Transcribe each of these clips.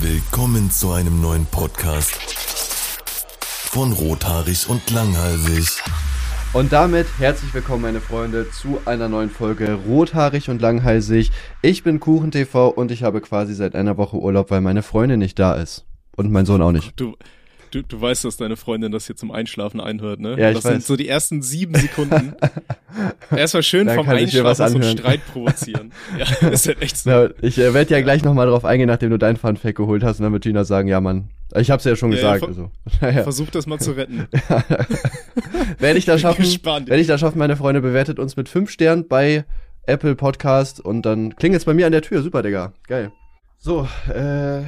Willkommen zu einem neuen Podcast von Rothaarig und Langhalsig. Und damit herzlich willkommen, meine Freunde, zu einer neuen Folge Rothaarig und Langhalsig. Ich bin KuchenTV und ich habe quasi seit einer Woche Urlaub, weil meine Freundin nicht da ist. Und mein Sohn auch nicht. Du, du, du weißt, dass deine Freundin das hier zum Einschlafen einhört, ne? Ja, ich das weiß. sind so die ersten sieben Sekunden. Erstmal schön Da vom Einschlafen zum. Streit provozieren. Ja, ist halt echt so. Na, ich äh, werde ja gleich nochmal drauf eingehen, nachdem du dein Funfact geholt hast. Und dann wird Gina sagen, ja Mann, ich hab's ja schon Ja, ja, gesagt. also. Naja. Versuch das mal zu retten. Werde ich das schaffen? Werde ich das schaffen, meine Freunde, bewertet uns mit fünf Sternen bei Apple Podcast und dann klingelt's bei mir an der Tür. Super, Digga. Geil. So, äh,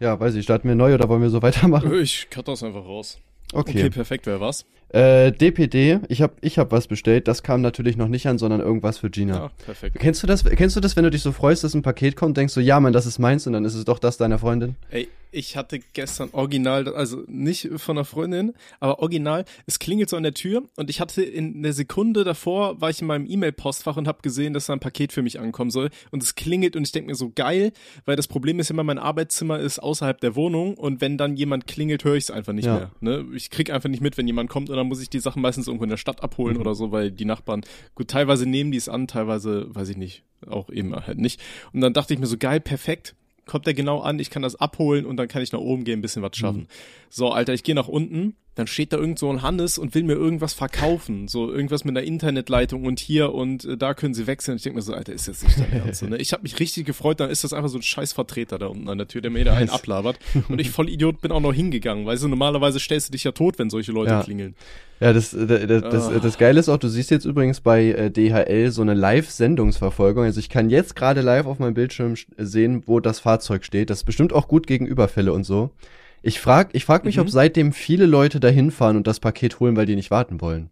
ja, weiß ich, starten wir neu oder wollen wir so weitermachen? Ich cut das einfach raus. Okay. Okay, perfekt, wer war's? Äh, DPD, ich hab, ich hab was bestellt, das kam natürlich noch nicht an, sondern irgendwas für Gina. Ja, perfekt. Kennst du das, kennst du das, wenn du dich so freust, dass ein Paket kommt, denkst du, ja, Mann, das ist meins und dann ist es doch das deiner Freundin? Ey, ich hatte gestern original, also nicht von einer Freundin, aber original, es klingelt so an der Tür und ich hatte in der Sekunde davor, war ich in meinem E-Mail-Postfach und habe gesehen, dass da ein Paket für mich ankommen soll und es klingelt und ich denke mir so geil, weil das Problem ist immer, mein Arbeitszimmer ist außerhalb der Wohnung und wenn dann jemand klingelt, höre ich es einfach nicht Ja. mehr. Ne? Ich krieg einfach nicht mit, wenn jemand kommt und dann muss ich die Sachen meistens irgendwo in der Stadt abholen oder so, weil die Nachbarn, gut, teilweise nehmen die es an, teilweise, weiß ich nicht, auch eben halt nicht. Und dann dachte ich mir so, geil, perfekt, kommt der genau an, ich kann das abholen und dann kann ich nach oben gehen, ein bisschen was schaffen. So, Alter, ich gehe nach unten, dann steht da irgend so ein Hannes und will mir irgendwas verkaufen, so irgendwas mit einer Internetleitung und hier und äh, da können sie wechseln. Ich denke mir so, Alter, ist jetzt nicht dein Ernst. So, ne? Ich habe mich richtig gefreut, dann ist das einfach so ein Scheißvertreter da unten an der Tür, der mir da einen ablabert. Und ich voll Idiot bin auch noch hingegangen, weil so normalerweise stellst du dich ja tot, wenn solche Leute Ja. klingeln. Ja, das, das, das, das, Ah. das Geile ist auch, du siehst jetzt übrigens bei äh, DHL so eine Live-Sendungsverfolgung. Also ich kann jetzt gerade live auf meinem Bildschirm sch- sehen, wo das Fahrzeug steht. Das ist bestimmt auch gut gegen Überfälle und so. Ich frag, ich frag mich, Mhm. ob seitdem viele Leute dahin fahren und das Paket holen, weil die nicht warten wollen.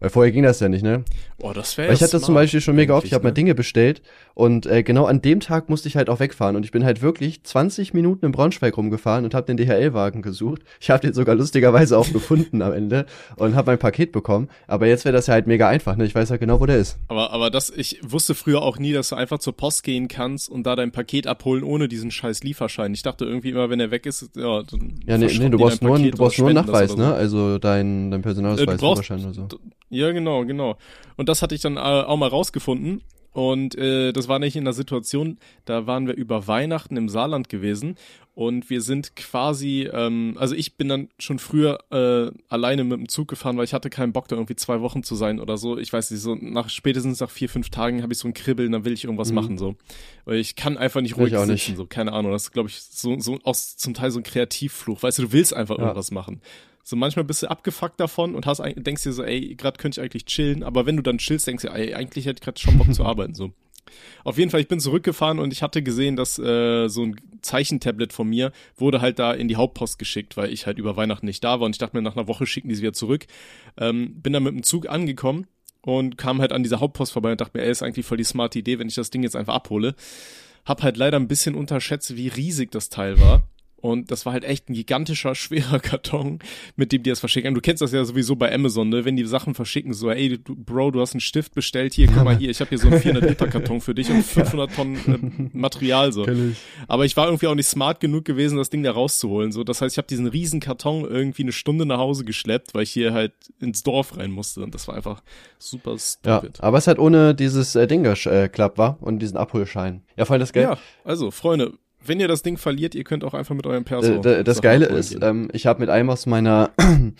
Weil vorher ging das ja nicht, ne? Boah, das wäre Weil ich hatte das zum Beispiel schon mega oft, ich habe mal ne? Dinge bestellt und äh, genau an dem Tag musste ich halt auch wegfahren und ich bin halt wirklich 20 Minuten im Braunschweig rumgefahren und habe den DHL-Wagen gesucht. Ich habe den sogar lustigerweise auch gefunden am Ende und habe mein Paket bekommen. Aber jetzt wäre das ja halt mega einfach, ne? Ich weiß ja genau, wo der ist. Aber, aber das, ich wusste früher auch nie, dass du einfach zur Post gehen kannst und da dein Paket abholen ohne diesen scheiß Lieferschein. Ich dachte irgendwie immer, wenn er weg ist, ja, dann Ja, nee, nee du brauchst nur, du brauchst nur einen Nachweis, oder so. ne? Also dein, dein Äh, Personalausweis, brauchst, Führerschein oder so. Ja, genau, genau. Und das hatte ich dann äh, auch mal rausgefunden. Und äh, das war nicht in der Situation, da waren wir über Weihnachten im Saarland gewesen und wir sind quasi, ähm, also ich bin dann schon früher äh, alleine mit dem Zug gefahren, weil ich hatte keinen Bock, da irgendwie zwei Wochen zu sein oder so. Ich weiß nicht, so nach spätestens nach vier, fünf Tagen habe ich so ein Kribbeln, dann will ich irgendwas Mhm. machen so. Weil ich kann einfach nicht ruhig auch sitzen, nicht. so, keine Ahnung. Das ist, glaube ich, so, so aus zum Teil so ein Kreativfluch. Weißt du, du willst einfach Ja. irgendwas machen. So manchmal bist du abgefuckt davon und hast denkst dir so, ey, gerade könnte ich eigentlich chillen, aber wenn du dann chillst, denkst du, ey, eigentlich hätte ich gerade schon Bock zu arbeiten so. Auf jeden Fall, ich bin zurückgefahren und ich hatte gesehen, dass äh, so ein Zeichentablet von mir wurde halt da in die Hauptpost geschickt, weil ich halt über Weihnachten nicht da war und ich dachte mir, nach einer Woche schicken die sie wieder zurück. Ähm, bin dann mit dem Zug angekommen und kam halt an dieser Hauptpost vorbei und dachte mir, ey, ist eigentlich voll die smarte Idee, wenn ich das Ding jetzt einfach abhole. Hab halt leider ein bisschen unterschätzt, wie riesig das Teil war. Und das war halt echt ein gigantischer, schwerer Karton, mit dem die das verschicken. Du kennst das ja sowieso bei Amazon, ne? wenn die Sachen verschicken, so, ey, du, Bro, du hast einen Stift bestellt, hier, guck mal hier, ich habe hier so einen 400-Liter-Karton für dich und 500 Tonnen äh, Material, so. Ich. Aber ich war irgendwie auch nicht smart genug gewesen, das Ding da rauszuholen. So, das heißt, ich habe diesen riesen Karton irgendwie eine Stunde nach Hause geschleppt, weil ich hier halt ins Dorf rein musste. Und das war einfach super Ja, stupid. aber es hat ohne dieses äh, Ding äh, klappt, war und diesen Abholschein. Ja, voll das Geld. Ja, also, Freunde, wenn ihr das Ding verliert, ihr könnt auch einfach mit eurem Perso. Äh, da- das Sachen Geile ist, ähm, ich habe mit einem aus meiner,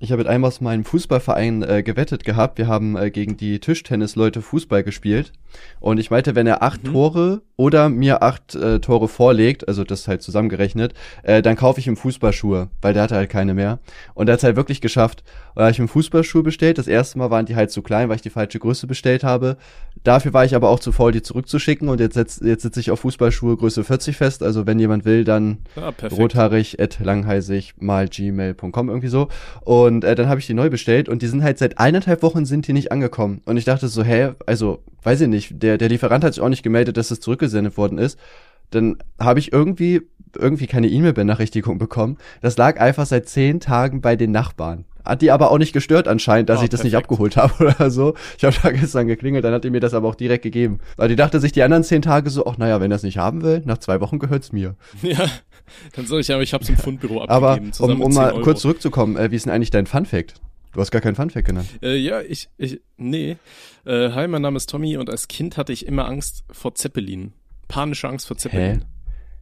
ich habe mit einem aus meinem Fußballverein äh, gewettet gehabt. Wir haben äh, gegen die Tischtennisleute Fußball gespielt. Und ich meinte, wenn er acht Mhm. Tore oder mir acht äh, Tore vorlegt, also das halt zusammengerechnet, äh, dann kaufe ich ihm Fußballschuhe, weil der hatte halt keine mehr. Und er hat halt wirklich geschafft. Und da habe ich ihm Fußballschuhe bestellt. Das erste Mal waren die halt zu klein, weil ich die falsche Größe bestellt habe. Dafür war ich aber auch zu faul, die zurückzuschicken. Und jetzt, setz, jetzt sitze ich auf Fußballschuhe Größe 40 fest. Also wenn jemand will, dann perfekt. rothaarig at langheisig mal gmail.com irgendwie so und äh, dann habe ich die neu bestellt und die sind halt seit eineinhalb Wochen sind die nicht angekommen und ich dachte so hä also weiß ich nicht der der Lieferant hat sich auch nicht gemeldet dass es zurückgesendet worden ist dann habe ich irgendwie irgendwie keine E-Mail-Benachrichtigung bekommen. Das lag einfach seit zehn Tagen bei den Nachbarn. Hat die aber auch nicht gestört anscheinend, dass Oh, ich das nicht perfekt. abgeholt habe oder so. Ich habe da gestern geklingelt, dann hat die mir das aber auch direkt gegeben. Weil die dachte sich die anderen zehn Tage so, ach naja, wenn es nicht haben will, nach zwei Wochen gehört's mir. Ja, dann soll ich ja, ich hab's im Fundbüro Aber abgegeben. zusammen um, um 10 mal Euro. kurz zurückzukommen, äh, wie ist denn eigentlich dein Fun-Fact? Du hast gar keinen Fun-Fact genannt. Äh, ja, ich, ich, nee. Äh, hi, mein Name ist Tommy und als Kind hatte ich immer Angst vor Zeppelin. Panische Angst vor Zeppelin.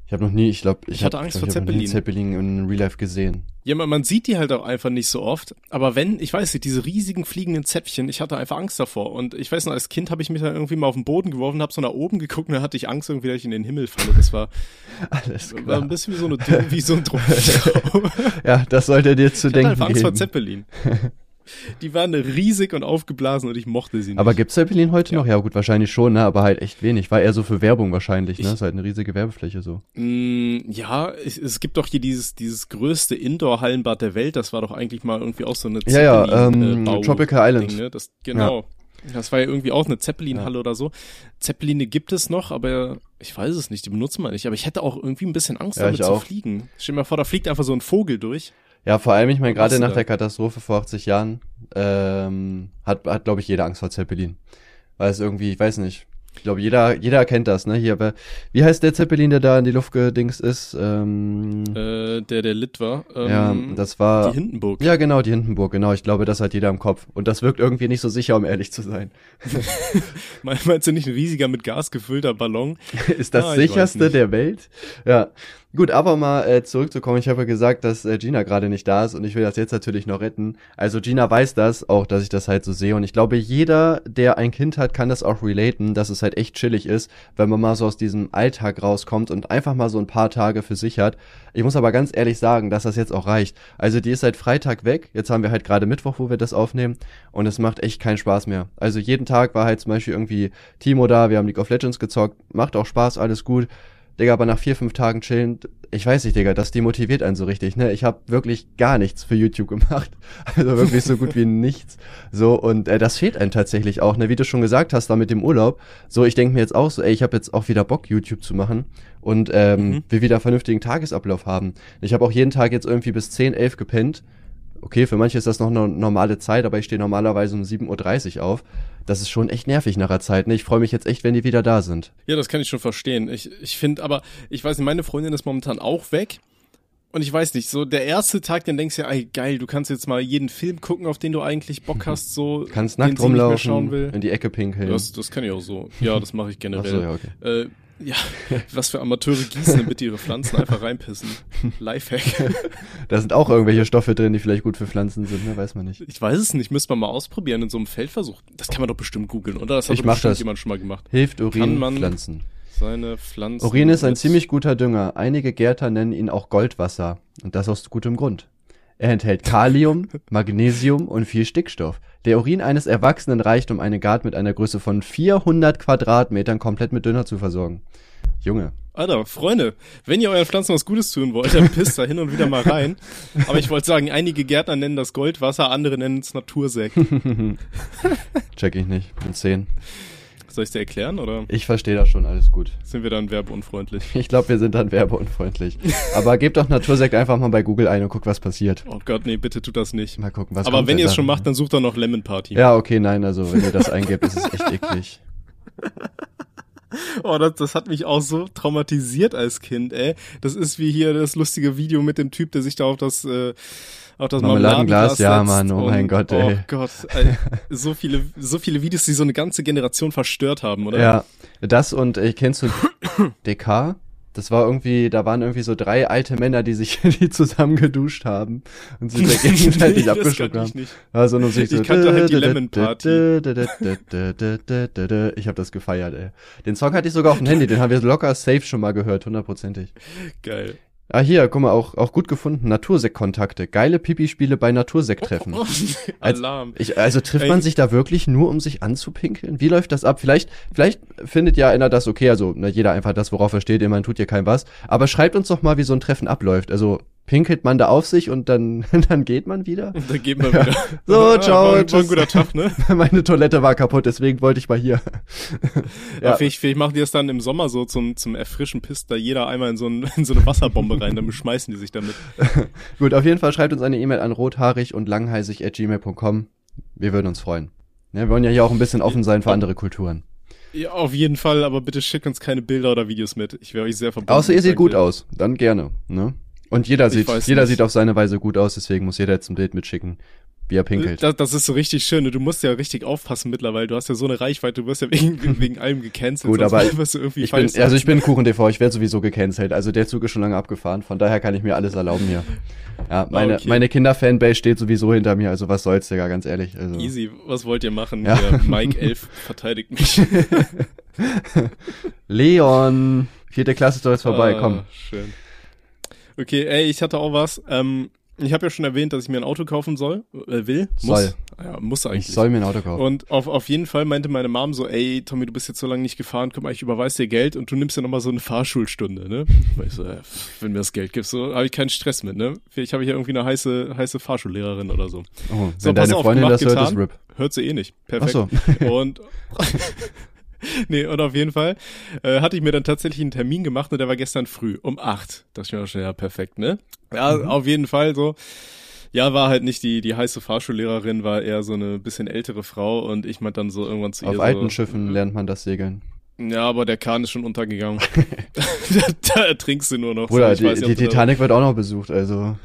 Ich habe noch nie, ich glaube, ich, Ich hatte hab- Angst ich glaub, vor ich noch nie Zeppelin in Real Life gesehen. Ja, man, man sieht die halt auch einfach nicht so oft. Aber wenn, ich weiß nicht, diese riesigen fliegenden Zäpfchen, ich hatte einfach Angst davor. Und ich weiß noch, als Kind habe ich mich dann irgendwie mal auf den Boden geworfen, habe so nach oben geguckt und da hatte ich Angst irgendwie, dass ich in den Himmel falle. Das war, Alles war klar. ein bisschen wie so, eine, wie so ein Drogentraum. Ja, das sollte dir zu Ich hatte denken einfach Angst vor geben. Zeppelin. Die waren riesig und aufgeblasen und ich mochte sie nicht. Aber gibt's Zeppelin heute Ja. noch? Ja gut, wahrscheinlich schon, ne? aber halt echt wenig. War eher so für Werbung wahrscheinlich, ne? Ich- Ist halt eine riesige Werbefläche so. Mm, ja, es, es gibt doch hier dieses, dieses größte Indoor-Hallenbad der Welt. Das war doch eigentlich mal irgendwie auch so eine Ja, ja, Zeppelin, ähm, äh, Tropical Island. Ne? das, genau. Das war ja irgendwie auch eine Zeppelin-Halle oder so. Zeppeline gibt es noch, aber ich weiß es nicht, die benutzen wir nicht. Aber ich hätte auch irgendwie ein bisschen Angst Ja, damit zu fliegen. Stell dir mal vor, da fliegt einfach so ein Vogel durch. Ja, vor allem, ich meine, gerade nach der Katastrophe vor 80 Jahren ähm, hat, hat glaube ich, jeder Angst vor Zeppelin. Weil es irgendwie, ich weiß nicht. Ich glaube, jeder, jeder kennt das, ne? Hier, aber wie heißt der Zeppelin, der da in die Luft gedingst ist? Ähm, Äh, der, der Lit war. Ähm, ja, das war. die Hindenburg. Ja, genau, die Hindenburg, genau. Ich glaube, das hat jeder im Kopf. Und das wirkt irgendwie nicht so sicher, um ehrlich zu sein. Me- Meinst du nicht ein riesiger mit Gas gefüllter Ballon? ist das Ah, sicherste der Welt. Ja. Gut, aber mal äh, zurückzukommen. Ich habe ja gesagt, dass äh, Gina gerade nicht da ist und ich will das jetzt natürlich noch retten. Also Gina weiß das auch, dass ich das halt so sehe und ich glaube, jeder, der ein Kind hat, kann das auch relaten, dass es halt echt chillig ist, wenn man mal so aus diesem Alltag rauskommt und einfach mal so ein paar Tage für sich hat. Ich muss aber ganz ehrlich sagen, dass das jetzt auch reicht. Also die ist seit Freitag weg. Jetzt haben wir halt gerade Mittwoch, wo wir das aufnehmen und es macht echt keinen Spaß mehr. Also jeden Tag war halt zum Beispiel irgendwie Timo da, wir haben League of Legends gezockt, macht auch Spaß, alles gut. Digga, aber nach vier, fünf Tagen chillen, ich weiß nicht, Digga, das demotiviert einen so richtig, ne? Ich habe wirklich gar nichts für YouTube gemacht. Also wirklich so gut wie nichts. So, und äh, das fehlt einem tatsächlich auch, ne? Wie du schon gesagt hast, da mit dem Urlaub. So, ich denke mir jetzt auch so, ey, ich habe jetzt auch wieder Bock, YouTube zu machen und ähm, Mhm. wir wieder vernünftigen Tagesablauf haben. Ich habe auch jeden Tag jetzt irgendwie bis 10, 11 gepennt. Okay, für manche ist das noch eine normale Zeit, aber ich stehe normalerweise um 7.30 Uhr auf. Das ist schon echt nervig nach der Zeit. Ne? Ich freue mich jetzt echt, wenn die wieder da sind. Ja, das kann ich schon verstehen. Ich, ich finde aber, ich weiß nicht, meine Freundin ist momentan auch weg. Und ich weiß nicht, so der erste Tag, dann denkst du ja, ey, geil, du kannst jetzt mal jeden Film gucken, auf den du eigentlich Bock hast, so. Kannst nackt rumlaufen, in die Ecke pinkeln. Das, das kann ich auch so. Ja, das mache ich Ach generell. so, ja, okay. äh, ja, was für Amateure gießen, damit ihre Pflanzen einfach reinpissen. Lifehack. Da sind auch irgendwelche Stoffe drin, die vielleicht gut für Pflanzen sind, ne? weiß man nicht. Ich weiß es nicht, müsste man mal ausprobieren in so einem Feldversuch. Das kann man doch bestimmt googeln, oder? Das hat Ich doch mach bestimmt das. jemand schon mal gemacht. Hilft Urin Pflanzen. Seine Pflanzen. Urin ist ein ziemlich guter Dünger. Einige Gärtner nennen ihn auch Goldwasser. Und das aus gutem Grund. Er enthält Kalium, Magnesium und viel Stickstoff. Der Urin eines Erwachsenen reicht, um eine Gart mit einer Größe von 400 Quadratmetern komplett mit Dünger zu versorgen. Junge. Alter, Freunde, wenn ihr euren Pflanzen was Gutes tun wollt, dann pisst da hin und wieder mal rein. Aber ich wollte sagen, einige Gärtner nennen das Goldwasser, andere nennen es Natursekt. Check ich nicht. In 10. Soll ich dir erklären oder Ich verstehe das schon, alles gut. sind wir dann werbeunfreundlich? Ich glaube, wir sind dann werbeunfreundlich. Aber gebt doch Natursekt einfach mal bei Google ein und guckt, was passiert. Oh Gott, nee, bitte tut das nicht. Mal gucken, was Aber wenn ihr es schon macht, dann sucht doch noch Lemon Party. Ja, okay, nein, also wenn ihr das eingebt, ist es echt eklig. Oh, das, das hat mich auch so traumatisiert als Kind, ey. Das ist wie hier das lustige Video mit dem Typ, der sich da auf das, äh, auf das Marmeladenglas, Marmeladenglas ja, Mann, oh mein Gott, ey. Oh Gott, ey. so viele, so viele Videos, die so eine ganze Generation verstört haben, oder? Ja, das und äh, kennst du DK? Das war irgendwie, da waren irgendwie so drei alte Männer, die sich die zusammen geduscht haben und sich da gegenseitig Nee, abgeschluckt ich haben. nicht. Also nur sich Ich so kannte halt die Lemon Party. Ich habe das gefeiert, ey. Den Song hatte ich sogar auf dem Handy, den haben wir locker safe schon mal gehört, hundertprozentig. Geil. Ah, hier, guck mal, auch, auch gut gefunden. Natursekt-Kontakte. Geile Pipi-Spiele bei Natursekt-Treffen. Oh, Als- Alarm. Ich, also trifft Ey. man sich da wirklich nur, um sich anzupinkeln? Wie läuft das ab? Vielleicht, vielleicht findet ja einer das okay, also na, jeder einfach das, worauf er steht, man tut ja kein was. Aber schreibt uns doch mal, wie so ein Treffen abläuft. Also pinkelt man da auf sich und dann, dann geht man wieder. Und dann geht man wieder. So, ciao, war, war guter Tag, ne? Meine Toilette war kaputt, deswegen wollte ich mal hier. Ja. Vielleicht, vielleicht machen die das dann im Sommer so zum, zum Erfrischen, pisst da jeder einmal in so, ein, in so eine Wasserbombe rein, dann beschmeißen die sich damit. Gut, auf jeden Fall schreibt uns eine E-Mail an rothaarig und langheisig at gmail.com. Wir würden uns freuen. Ja, wir wollen ja hier auch ein bisschen offen sein für andere Kulturen. Ja, auf jeden Fall, aber bitte schickt uns keine Bilder oder Videos mit. Ich wäre euch sehr verbunden. Außer ihr seht gut aus, dann gerne. Ne? Und jeder Ich sieht, jeder nicht. sieht auf seine Weise gut aus, deswegen muss jeder jetzt ein Bild mitschicken, wie er pinkelt. Das, das ist so richtig schön. ne? Du musst ja richtig aufpassen mittlerweile. Du hast ja so eine Reichweite, du wirst ja wegen, wegen allem gecancelt. Gut, aber wirst du irgendwie Ich bin, also ich bin Kuchen TV, ich werde sowieso gecancelt. Also der Zug ist schon lange abgefahren, von daher kann ich mir alles erlauben hier. Ja, meine, Okay. meine Kinderfanbase steht sowieso hinter mir, also was soll's, Digga, ganz ehrlich. Also. Easy, was wollt ihr machen? Ja. Der Mike 11 verteidigt mich. Leon, vierte Klasse doch jetzt vorbei, Ah, komm. Schön. Okay, ey, ich hatte auch was. Ähm, ich habe ja schon erwähnt, dass ich mir ein Auto kaufen soll. Äh, will? Muss. Soll. Ja, muss eigentlich. Ich soll mir ein Auto kaufen. Und auf, auf jeden Fall meinte meine Mom so, ey, Tommy, du bist jetzt so lange nicht gefahren, mal, ich überweis dir Geld und du nimmst ja nochmal so eine Fahrschulstunde, ne? Weil ich so, ja, wenn mir das Geld gibst, so habe ich keinen Stress mit, ne? Vielleicht habe ich ja irgendwie eine heiße, heiße Fahrschullehrerin oder so. oh, So, wenn deine auf, Freundin gemacht, das hört, ist. RIP. Hört sie eh nicht. Perfekt. Ach so. Und nee, und auf jeden Fall äh, hatte ich mir dann tatsächlich einen Termin gemacht und der war gestern früh um acht. Ich mir auch schon, ja, perfekt, ne? Ja, Mhm. auf jeden Fall so. Ja, war halt nicht die, die heiße Fahrschullehrerin, war eher so eine bisschen ältere Frau und ich meinte dann so irgendwann zu ihr Auf so, alten Schiffen lernt man das Segeln. Ja, aber der Kahn ist schon untergegangen. da, da ertrinkst du nur noch. Bruder, so, ich weiß die, die Titanic wird auch noch besucht, also.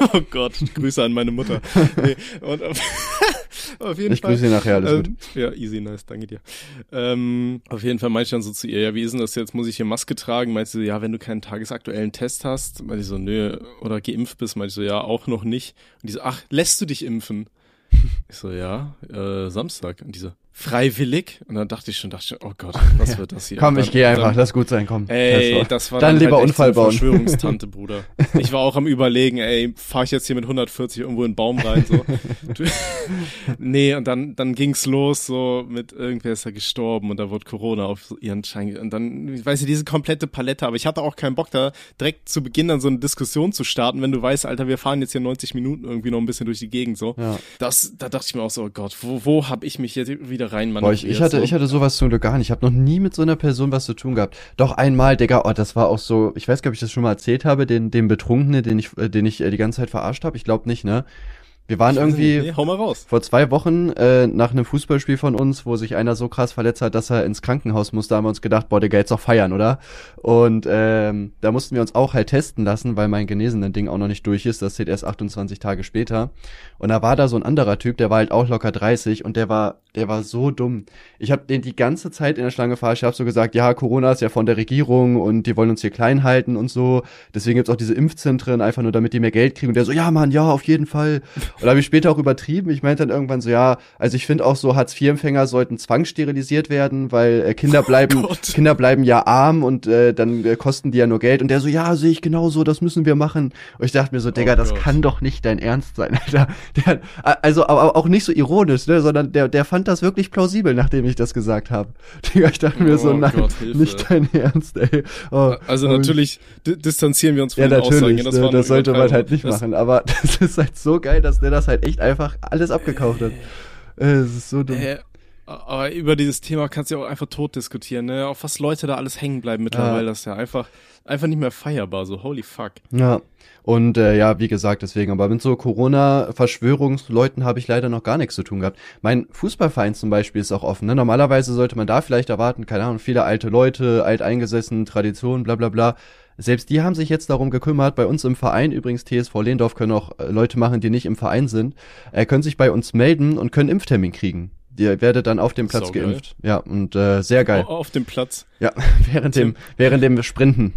Oh Gott, Grüße an meine Mutter. Nee, und auf, jeden Ich Fall. grüße ihn nachher, alles gut. ähm, Ja, easy, nice, danke dir. Ähm, auf jeden Fall meinte ich dann so zu ihr, ja, wie ist denn das jetzt? Muss ich hier Maske tragen? Meinte sie, so, ja, wenn du keinen tagesaktuellen Test hast. Meinte ich so, nö, oder geimpft bist. Meinte ich so, ja, auch noch nicht. Und die so, ach, lässt du dich impfen? Ich so, ja, äh, Samstag. Und die so, freiwillig? Und dann dachte ich schon, dachte ich, oh Gott, was wird das hier? Komm, dann- ich gehe einfach, dann- lass gut sein, komm. Ey, war- das war dann dann, lieber halt Unfall bauen. Verschwörungstante, Bruder. Ich war auch am überlegen, ey, fahr ich jetzt hier mit 140 irgendwo in den Baum rein, so. Nee, und dann, dann ging's los, so, mit irgendwer ist da gestorben und da wurde Corona auf ihren Schein, und dann, ich weiß nicht, diese komplette Palette, aber ich hatte auch keinen Bock da, direkt zu Beginn dann so eine Diskussion zu starten, wenn du weißt, Alter, wir fahren jetzt hier 90 Minuten irgendwie noch ein bisschen durch die Gegend, so. Ja. Das, da dachte ich mir auch so, oh Gott, wo, wo hab ich mich jetzt wieder rein Boah, ich, ich hatte, so? ich hatte sowas zum Glück gar nicht. Ich habe noch nie mit so einer Person was zu tun gehabt. Doch einmal, Digga, oh, das war auch so, ich weiß gar nicht, ob ich das schon mal erzählt habe, den, den Betrunkene, den ich, äh, den ich äh, die ganze Zeit verarscht habe. Ich glaube nicht, ne? Wir waren irgendwie Nee, hau mal raus. vor zwei Wochen äh, nach einem Fußballspiel von uns, wo sich einer so krass verletzt hat, dass er ins Krankenhaus musste, haben wir uns gedacht, boah, Digga, jetzt doch feiern, oder? Und ähm, da mussten wir uns auch halt testen lassen, weil mein genesenen Ding auch noch nicht durch ist. Das steht erst 28 Tage später. Und da war da so ein anderer Typ, der war halt auch locker 30 und der war, der war so dumm. Ich habe den die ganze Zeit in der Schlange verarscht. Ich habe so gesagt, ja, Corona ist ja von der Regierung und die wollen uns hier klein halten und so. Deswegen gibt's auch diese Impfzentren, einfach nur damit die mehr Geld kriegen. Und der so, ja, Mann, ja, auf jeden Fall. Und da habe ich später auch übertrieben. Ich meinte dann irgendwann so, ja, also ich finde auch so Hartz-IV-Empfänger sollten zwangssterilisiert werden, weil äh, Kinder bleiben, Gott. Kinder bleiben ja arm und äh, dann äh, kosten die ja nur Geld. Und der so, ja, sehe ich genauso, das müssen wir machen. Und ich dachte mir so, Digga, das Gott. kann doch nicht dein Ernst sein, Alter. Der, also, aber auch nicht so ironisch, ne, sondern der, der fand das wirklich plausibel, nachdem ich das gesagt habe. Ich dachte mir so, Oh nein, Gott, nicht dein Ernst, ey. Oh, Also natürlich di- distanzieren wir uns von ja, den Aussagen. natürlich, Das, das, ne, das sollte man halt nicht machen, aber das ist halt so geil, dass der das halt echt einfach alles abgekauft hat. Äh, Es ist so dumm. Äh, aber über dieses Thema kannst du ja auch einfach tot diskutieren, ne? Auf was Leute da alles hängen bleiben mittlerweile, Ja. das ist ja einfach, einfach nicht mehr feierbar, so holy fuck. Ja. Und äh, ja, wie gesagt, deswegen, aber mit so Corona-Verschwörungsleuten habe ich leider noch gar nichts zu tun gehabt. Mein Fußballverein zum Beispiel ist auch offen. Ne? Normalerweise sollte man da vielleicht erwarten, keine Ahnung, viele alte Leute, alteingesessen, Tradition, bla bla bla. Selbst die haben sich jetzt darum gekümmert. Bei uns im Verein, übrigens TSV Lehndorf, können auch äh, Leute machen, die nicht im Verein sind, äh, können sich bei uns melden und können Impftermin kriegen. Ihr werdet dann auf dem Platz Saugeil. geimpft. Ja, und äh, sehr geil. Au- Auf dem Platz. Ja, während dem, während dem Sprinten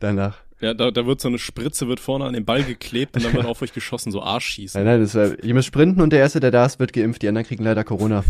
danach. Ja, da, da wird so eine Spritze, wird vorne an den Ball geklebt und dann wird auf euch geschossen, so Arschschießen. Nein, nein, das war, ihr müsst sprinten und der Erste, der da ist, wird geimpft. Die anderen kriegen leider Corona.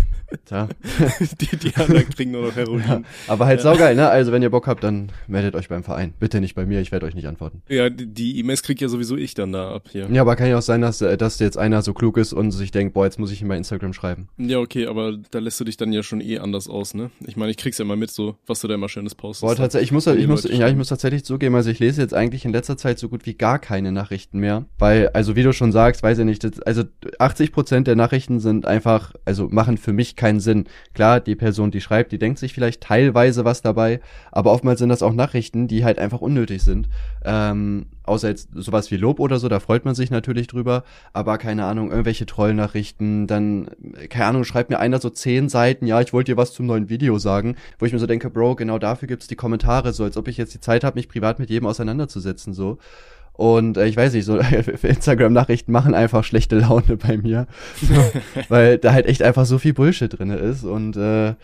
Ja. die, die anderen kriegen nur noch Heroin. Aber halt saugeil, ne? Also wenn ihr Bock habt, dann meldet euch beim Verein. Bitte nicht bei mir, ich werde euch nicht antworten. Ja, die- E-Mails krieg ja sowieso ich dann da ab hier. Ja, aber kann ja auch sein, dass, äh, dass jetzt einer so klug ist und sich denkt, boah, jetzt muss ich ihm bei Instagram schreiben. Ja, okay, aber da lässt du dich dann ja schon eh anders aus, ne? Ich meine, ich krieg's ja immer mit, so, was du da immer schönes postest. Boah, tatsächlich, ich muss, ich muss, ja, ich muss tatsächlich zugeben, also ich lese jetzt eigentlich in letzter Zeit so gut wie gar keine Nachrichten mehr, weil, also wie du schon sagst, weiß ich nicht, das, also 80 Prozent der Nachrichten sind einfach, also machen für mich keinen Sinn. Klar, die Person, die schreibt, die denkt sich vielleicht teilweise was dabei, aber oftmals sind das auch Nachrichten, die halt einfach unnötig sind. Ähm, außer jetzt sowas wie Lob oder so, da freut man sich natürlich drüber, aber keine Ahnung, irgendwelche Trollnachrichten, dann, keine Ahnung, schreibt mir einer so zehn Seiten, ja, ich wollte dir was zum neuen Video sagen, wo ich mir so denke, Bro, genau dafür gibt's die Kommentare, so als ob ich jetzt die Zeit habe, mich privat mit jedem auseinanderzusetzen, so. Und äh, ich weiß nicht, so Instagram-Nachrichten machen einfach schlechte Laune bei mir, weil da halt echt einfach so viel Bullshit drinne ist und äh,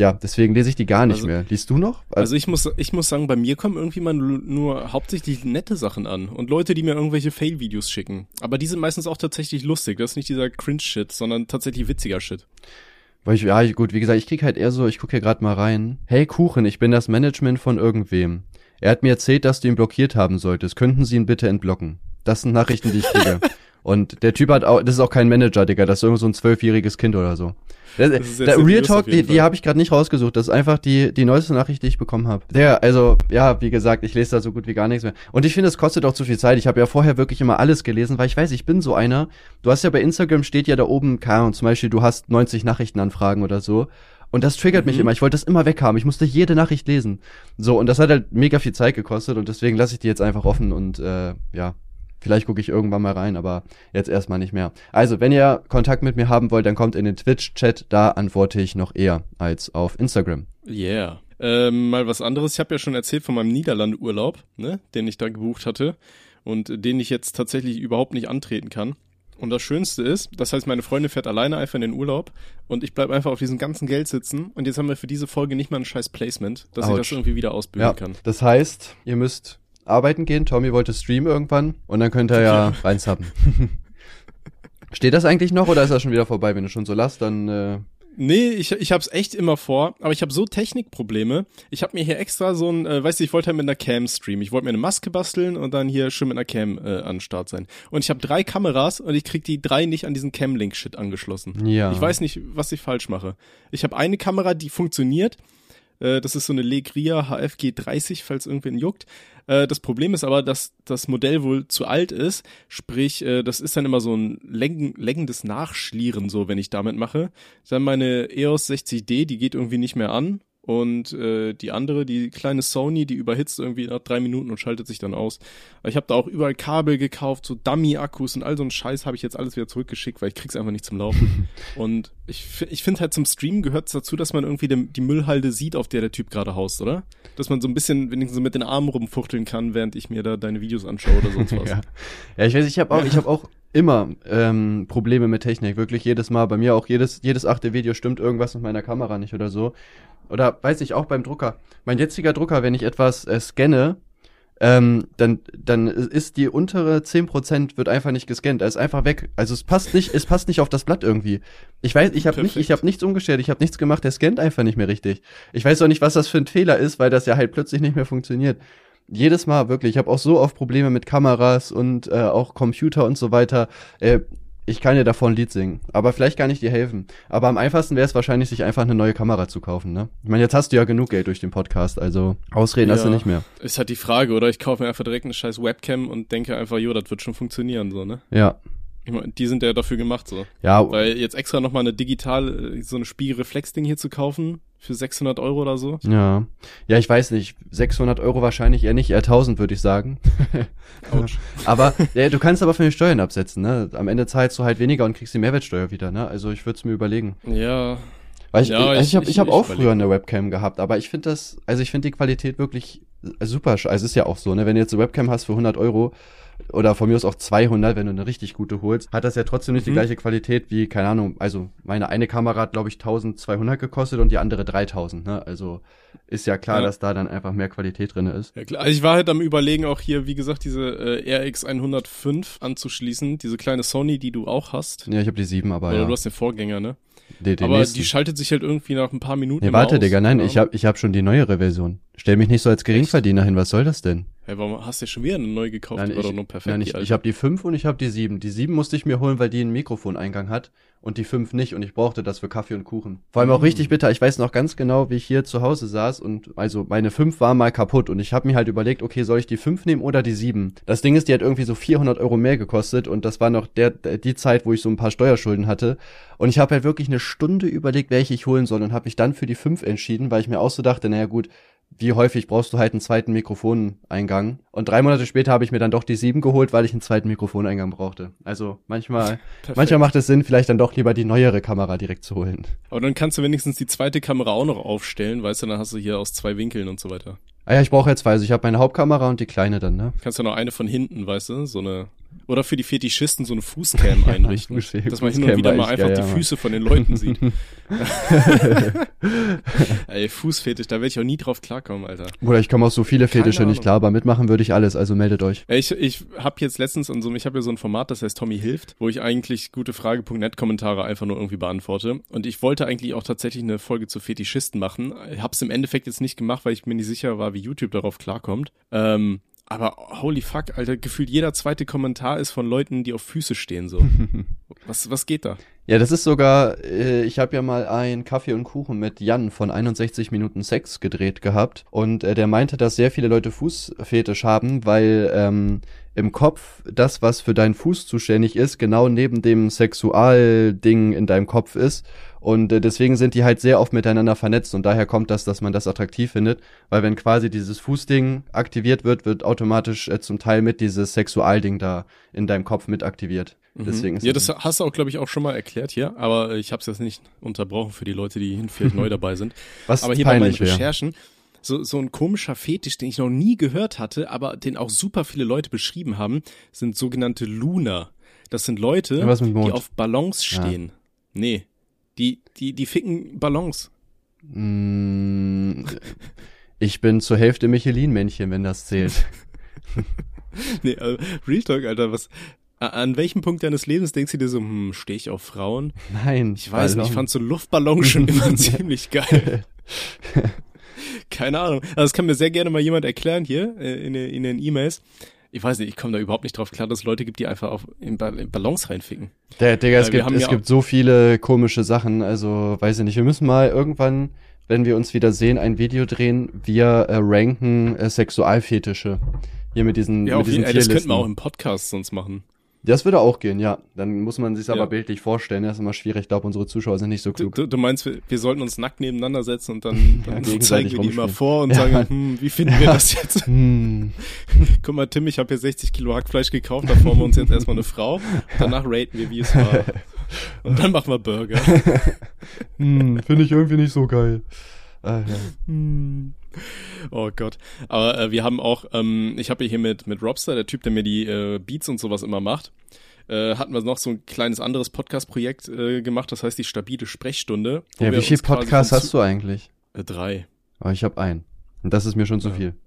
ja, deswegen lese ich die gar nicht Also- mehr. Liest du noch? Also ich muss, ich muss sagen, bei mir kommen irgendwie mal nur, nur hauptsächlich nette Sachen an und Leute, die mir irgendwelche Fail-Videos schicken. Aber die sind meistens auch tatsächlich lustig. Das ist nicht dieser Cringe-Shit, sondern tatsächlich witziger Shit. Weil ich, ja, gut, wie gesagt, ich krieg halt eher so, ich gucke hier gerade mal rein. Hey Kuchen, ich bin das Management von irgendwem. Er hat mir erzählt, dass du ihn blockiert haben solltest. Könnten Sie ihn bitte entblocken? Das sind Nachrichten, die ich kriege. Und der Typ hat auch, das ist auch kein Manager, Digga, das ist irgend so ein zwölfjähriges Kind oder so. Das, Das der Real Talk, die, die habe ich gerade nicht rausgesucht. Das ist einfach die, die neueste Nachricht, die ich bekommen habe. Der, also, ja, wie gesagt, ich lese da so gut wie gar nichts mehr. Und ich finde, es kostet auch zu viel Zeit. Ich habe ja vorher wirklich immer alles gelesen, weil ich weiß, ich bin so einer. Du hast ja bei Instagram steht ja da oben, keine Ahnung, zum Beispiel, du hast 90 Nachrichtenanfragen oder so. Und das triggert mich Mhm. immer. Ich wollte das immer weghaben. Ich musste jede Nachricht lesen. So, und das hat halt mega viel Zeit gekostet und deswegen lasse ich die jetzt einfach offen und äh, ja, vielleicht gucke ich irgendwann mal rein, aber jetzt erstmal nicht mehr. Also, wenn ihr Kontakt mit mir haben wollt, dann kommt in den Twitch-Chat, da antworte ich noch eher als auf Instagram. Yeah. Ähm, mal was anderes. Ich habe ja schon erzählt von meinem Niederlande-Urlaub, ne, den ich da gebucht hatte und den ich jetzt tatsächlich überhaupt nicht antreten kann. Und das Schönste ist, das heißt, meine Freundin fährt alleine einfach in den Urlaub und ich bleib einfach auf diesem ganzen Geld sitzen und jetzt haben wir für diese Folge nicht mal ein scheiß Placement, dass ich Autsch. das irgendwie wieder ausbügeln Ja, kann. das heißt, ihr müsst arbeiten gehen. Tommy wollte streamen irgendwann und dann könnt ihr ja reinzappen. Steht das eigentlich noch oder ist das schon wieder vorbei? Wenn du schon so lasst, dann äh, Nee, ich, ich hab's echt immer vor, aber ich habe so Technikprobleme. Ich habe mir hier extra so ein, äh, weißt du, ich wollte halt mit einer Cam streamen. Ich wollte mir eine Maske basteln und dann hier schön mit einer Cam äh, an den Start sein. Und ich habe drei Kameras und ich krieg die drei nicht an diesen Cam-Link-Shit angeschlossen. ja. Ich weiß nicht, was ich falsch mache. Ich habe eine Kamera, die funktioniert. Äh, Das ist so eine Legria HFG 30, falls irgendwen juckt. Äh, Das Problem ist aber, dass das Modell wohl zu alt ist. Sprich, äh, das ist dann immer so ein längen, längendes Nachschlieren, so wenn ich damit mache. Dann meine EOS 60D, die geht irgendwie nicht mehr an. Und äh, die andere, die kleine Sony, die überhitzt irgendwie nach drei Minuten und schaltet sich dann aus. Ich habe da auch überall Kabel gekauft, so Dummy-Akkus und all so ein Scheiß habe ich jetzt alles wieder zurückgeschickt, weil ich krieg's einfach nicht zum Laufen. und ich, ich finde halt zum Streamen gehört es dazu, dass man irgendwie dem, die Müllhalde sieht, auf der der Typ gerade haust, oder? Dass man so ein bisschen wenigstens so mit den Armen rumfuchteln kann, während ich mir da deine Videos anschaue oder sonst was. ja. ja, ich weiß, ich habe auch, ich habe auch immer ähm, Probleme mit Technik, wirklich jedes Mal. Bei mir auch jedes jedes achte Video stimmt irgendwas mit meiner Kamera nicht oder so. Oder weiß ich auch beim Drucker. Mein jetziger Drucker, wenn ich etwas äh, scanne, ähm, dann dann ist die untere 10% wird einfach nicht gescannt, er ist einfach weg. Also es passt nicht, es passt nicht auf das Blatt irgendwie. Ich weiß, ich habe nicht, ich habe nichts umgestellt, ich habe nichts gemacht, der scannt einfach nicht mehr richtig. Ich weiß auch nicht, was das für ein Fehler ist, weil das ja halt plötzlich nicht mehr funktioniert. Jedes Mal wirklich. Ich habe auch so oft Probleme mit Kameras und äh, auch Computer und so weiter. Äh, ich kann dir davon ein Lied singen, aber vielleicht kann ich dir helfen. Aber am einfachsten wäre es wahrscheinlich, sich einfach eine neue Kamera zu kaufen. Ne? Ich meine, jetzt hast du ja genug Geld durch den Podcast, also ausreden hast du Ja. nicht mehr. Ist halt die Frage, oder? Ich kaufe mir einfach direkt eine scheiß Webcam und denke einfach, jo, das wird schon funktionieren, so, ne? Ja, Ich mein, die sind ja dafür gemacht, so. ja, Weil jetzt extra nochmal eine digital, äh, so eine Spiegelreflex-Ding hier zu kaufen, für 600 Euro oder so. ja, ja. Ich weiß nicht, 600 Euro wahrscheinlich eher nicht, eher 1000 würde ich sagen. Aber ja, du kannst aber von den Steuern absetzen. Ne? Am Ende zahlst du halt weniger und kriegst die Mehrwertsteuer wieder. Ne? Also ich würde es mir überlegen. Ja, Weil ich, Ja, also ich, ich- habe ich, ich- hab auch überleg früher eine Webcam gehabt, aber ich finde das, also ich finde die Qualität wirklich super. Also es ist ja auch so, ne, wenn du jetzt eine Webcam hast für 100 Euro oder von mir aus auch 200, wenn du eine richtig gute holst, hat das ja trotzdem nicht die Mhm. gleiche Qualität wie, keine Ahnung, also meine eine Kamera hat, glaube ich, 1200 gekostet und die andere 3000, ne, also ist ja klar, Ja. dass da dann einfach mehr Qualität drinne ist. ja klar. Also ich war halt am überlegen, auch hier, wie gesagt, diese äh, RX 105 anzuschließen, diese kleine Sony, die du auch hast. Ja, ich habe die 7, aber Oder ja. du hast den Vorgänger, ne? die, die Aber nächsten. die schaltet sich halt irgendwie nach ein paar Minuten Nee, warte, aus. Digga, nein, ich habe ich hab schon die neuere Version. Stell mich nicht so als Geringverdiener hin, was soll das denn? Hey, warum hast du schon wieder eine neu gekauft? Nein, die war ich, doch nur perfekt. nein, ich, ich habe die 5 und ich habe die 7. Die 7 musste ich mir holen, weil die einen Mikrofoneingang hat und die 5 nicht und ich brauchte das für Kaffee und Kuchen. Vor allem auch Mm. richtig bitter. Ich weiß noch ganz genau, wie ich hier zu Hause saß und also meine 5 war mal kaputt und ich habe mir halt überlegt, okay, soll ich die 5 nehmen oder die 7? Das Ding ist, die hat irgendwie so 400 Euro mehr gekostet und das war noch der, die Zeit, wo ich so ein paar Steuerschulden hatte und ich habe halt wirklich eine Stunde überlegt, welche ich holen soll und habe mich dann für die 5 entschieden, weil ich mir auch so dachte, naja gut, wie häufig brauchst du halt einen zweiten Mikrofoneingang? Und drei Monate später habe ich mir dann doch die sieben geholt, weil ich einen zweiten Mikrofoneingang brauchte. Also manchmal, Perfekt. manchmal macht es Sinn, vielleicht dann doch lieber die neuere Kamera direkt zu holen. Aber dann kannst du wenigstens die zweite Kamera auch noch aufstellen, weißt du, dann hast du hier aus zwei Winkeln und so weiter. Ah ja, ich brauche jetzt zwei. Also ich habe meine Hauptkamera und die kleine dann, ne? Kannst du noch eine von hinten, weißt du, so eine oder für die Fetischisten so eine Fußcam einrichten, dass man hin und wieder mal einfach geil, die ja. Füße von den Leuten sieht. Ey, Fußfetisch, da werde ich auch nie drauf klarkommen, Alter. Oder ich komme auf so viele Keine Fetische nicht klar, aber mitmachen würde ich alles, also meldet euch. Ich, ich habe jetzt letztens in so, ich habe ja so ein Format, das heißt Tommy hilft, wo ich eigentlich gutefrage.net Kommentare einfach nur irgendwie beantworte. Und ich wollte eigentlich auch tatsächlich eine Folge zu Fetischisten machen. Hab's im Endeffekt jetzt nicht gemacht, weil ich mir nicht sicher war, wie YouTube darauf klarkommt. Ähm, aber holy fuck, Alter, gefühlt jeder zweite Kommentar ist von Leuten, die auf Füße stehen so. was, was geht da? Ja, das ist sogar, äh, ich habe ja mal ein Kaffee und Kuchen mit Jan von 61 Minuten Sex gedreht gehabt und äh, der meinte, dass sehr viele Leute Fußfetisch haben, weil ähm, im Kopf das, was für deinen Fuß zuständig ist, genau neben dem Sexualding in deinem Kopf ist und äh, deswegen sind die halt sehr oft miteinander vernetzt und daher kommt das, dass man das attraktiv findet, weil wenn quasi dieses Fußding aktiviert wird, wird automatisch äh, zum Teil mit dieses Sexualding da in deinem Kopf mit aktiviert. Deswegen ist Mhm. ja, das hast du auch, glaube ich, auch schon mal erklärt hier, aber ich habe es jetzt nicht unterbrochen für die Leute, die vielleicht neu dabei sind. was Aber hier bei meinen. Recherchen, so, so ein komischer Fetisch, den ich noch nie gehört hatte, aber den auch super viele Leute beschrieben haben, sind sogenannte Lunar. Das sind Leute, Ja, die auf Ballons stehen. Nee, die, die, die ficken Ballons. Mm, Ich bin zur Hälfte Michelin-Männchen, wenn das zählt. Nee, äh, Real Talk, Alter, was, an welchem Punkt deines Lebens denkst du dir so, hm, stehe ich auf Frauen? Nein. Ich weiß nicht, Ballon. ich fand so Luftballons schon immer ziemlich geil. Keine Ahnung. Also das kann mir sehr gerne mal jemand erklären hier äh, in, den- in den E-Mails. Ich weiß nicht, ich komme da überhaupt nicht drauf klar, dass es Leute gibt, die einfach auf in, Ba- in Ballons reinficken. Der, Digga, es Äh, gibt, es ja gibt so viele komische Sachen. Also, weiß ich nicht. Wir müssen mal irgendwann, wenn wir uns wieder sehen, ein Video drehen. Wir äh, ranken äh, Sexualfetische. Hier mit diesen, Ja, mit auf jeden diesen Fall. Das könnten wir auch im Podcast sonst machen. Das würde auch gehen, ja. Dann muss man sich aber Ja. bildlich vorstellen. Das ist immer schwierig. Ich glaube, unsere Zuschauer sind nicht so klug. du, du meinst, wir, wir sollten uns nackt nebeneinander setzen und dann, dann gegenseitig zeigen wir die immer rumspielen. vor und Ja. sagen, hm, wie finden wir das jetzt? Hm. Guck mal, Tim, ich habe hier 60 Kilo Hackfleisch gekauft, da formen wir uns jetzt erstmal eine Frau. Danach raten wir, wie es war. Und dann machen wir Burger. Hm, Finde ich irgendwie nicht so geil. Ah, ja. Hm. Oh Gott. Aber äh, wir haben auch, ähm, ich habe hier mit, mit Robster, der Typ, der mir die äh, Beats und sowas immer macht, äh, hatten wir noch so ein kleines anderes Podcast-Projekt äh, gemacht, das heißt die stabile Sprechstunde. Ja, wie viel uns quasi Podcasts hast du eigentlich? Äh, drei. Oh, ich habe einen. Und das ist mir schon zu Ja. viel.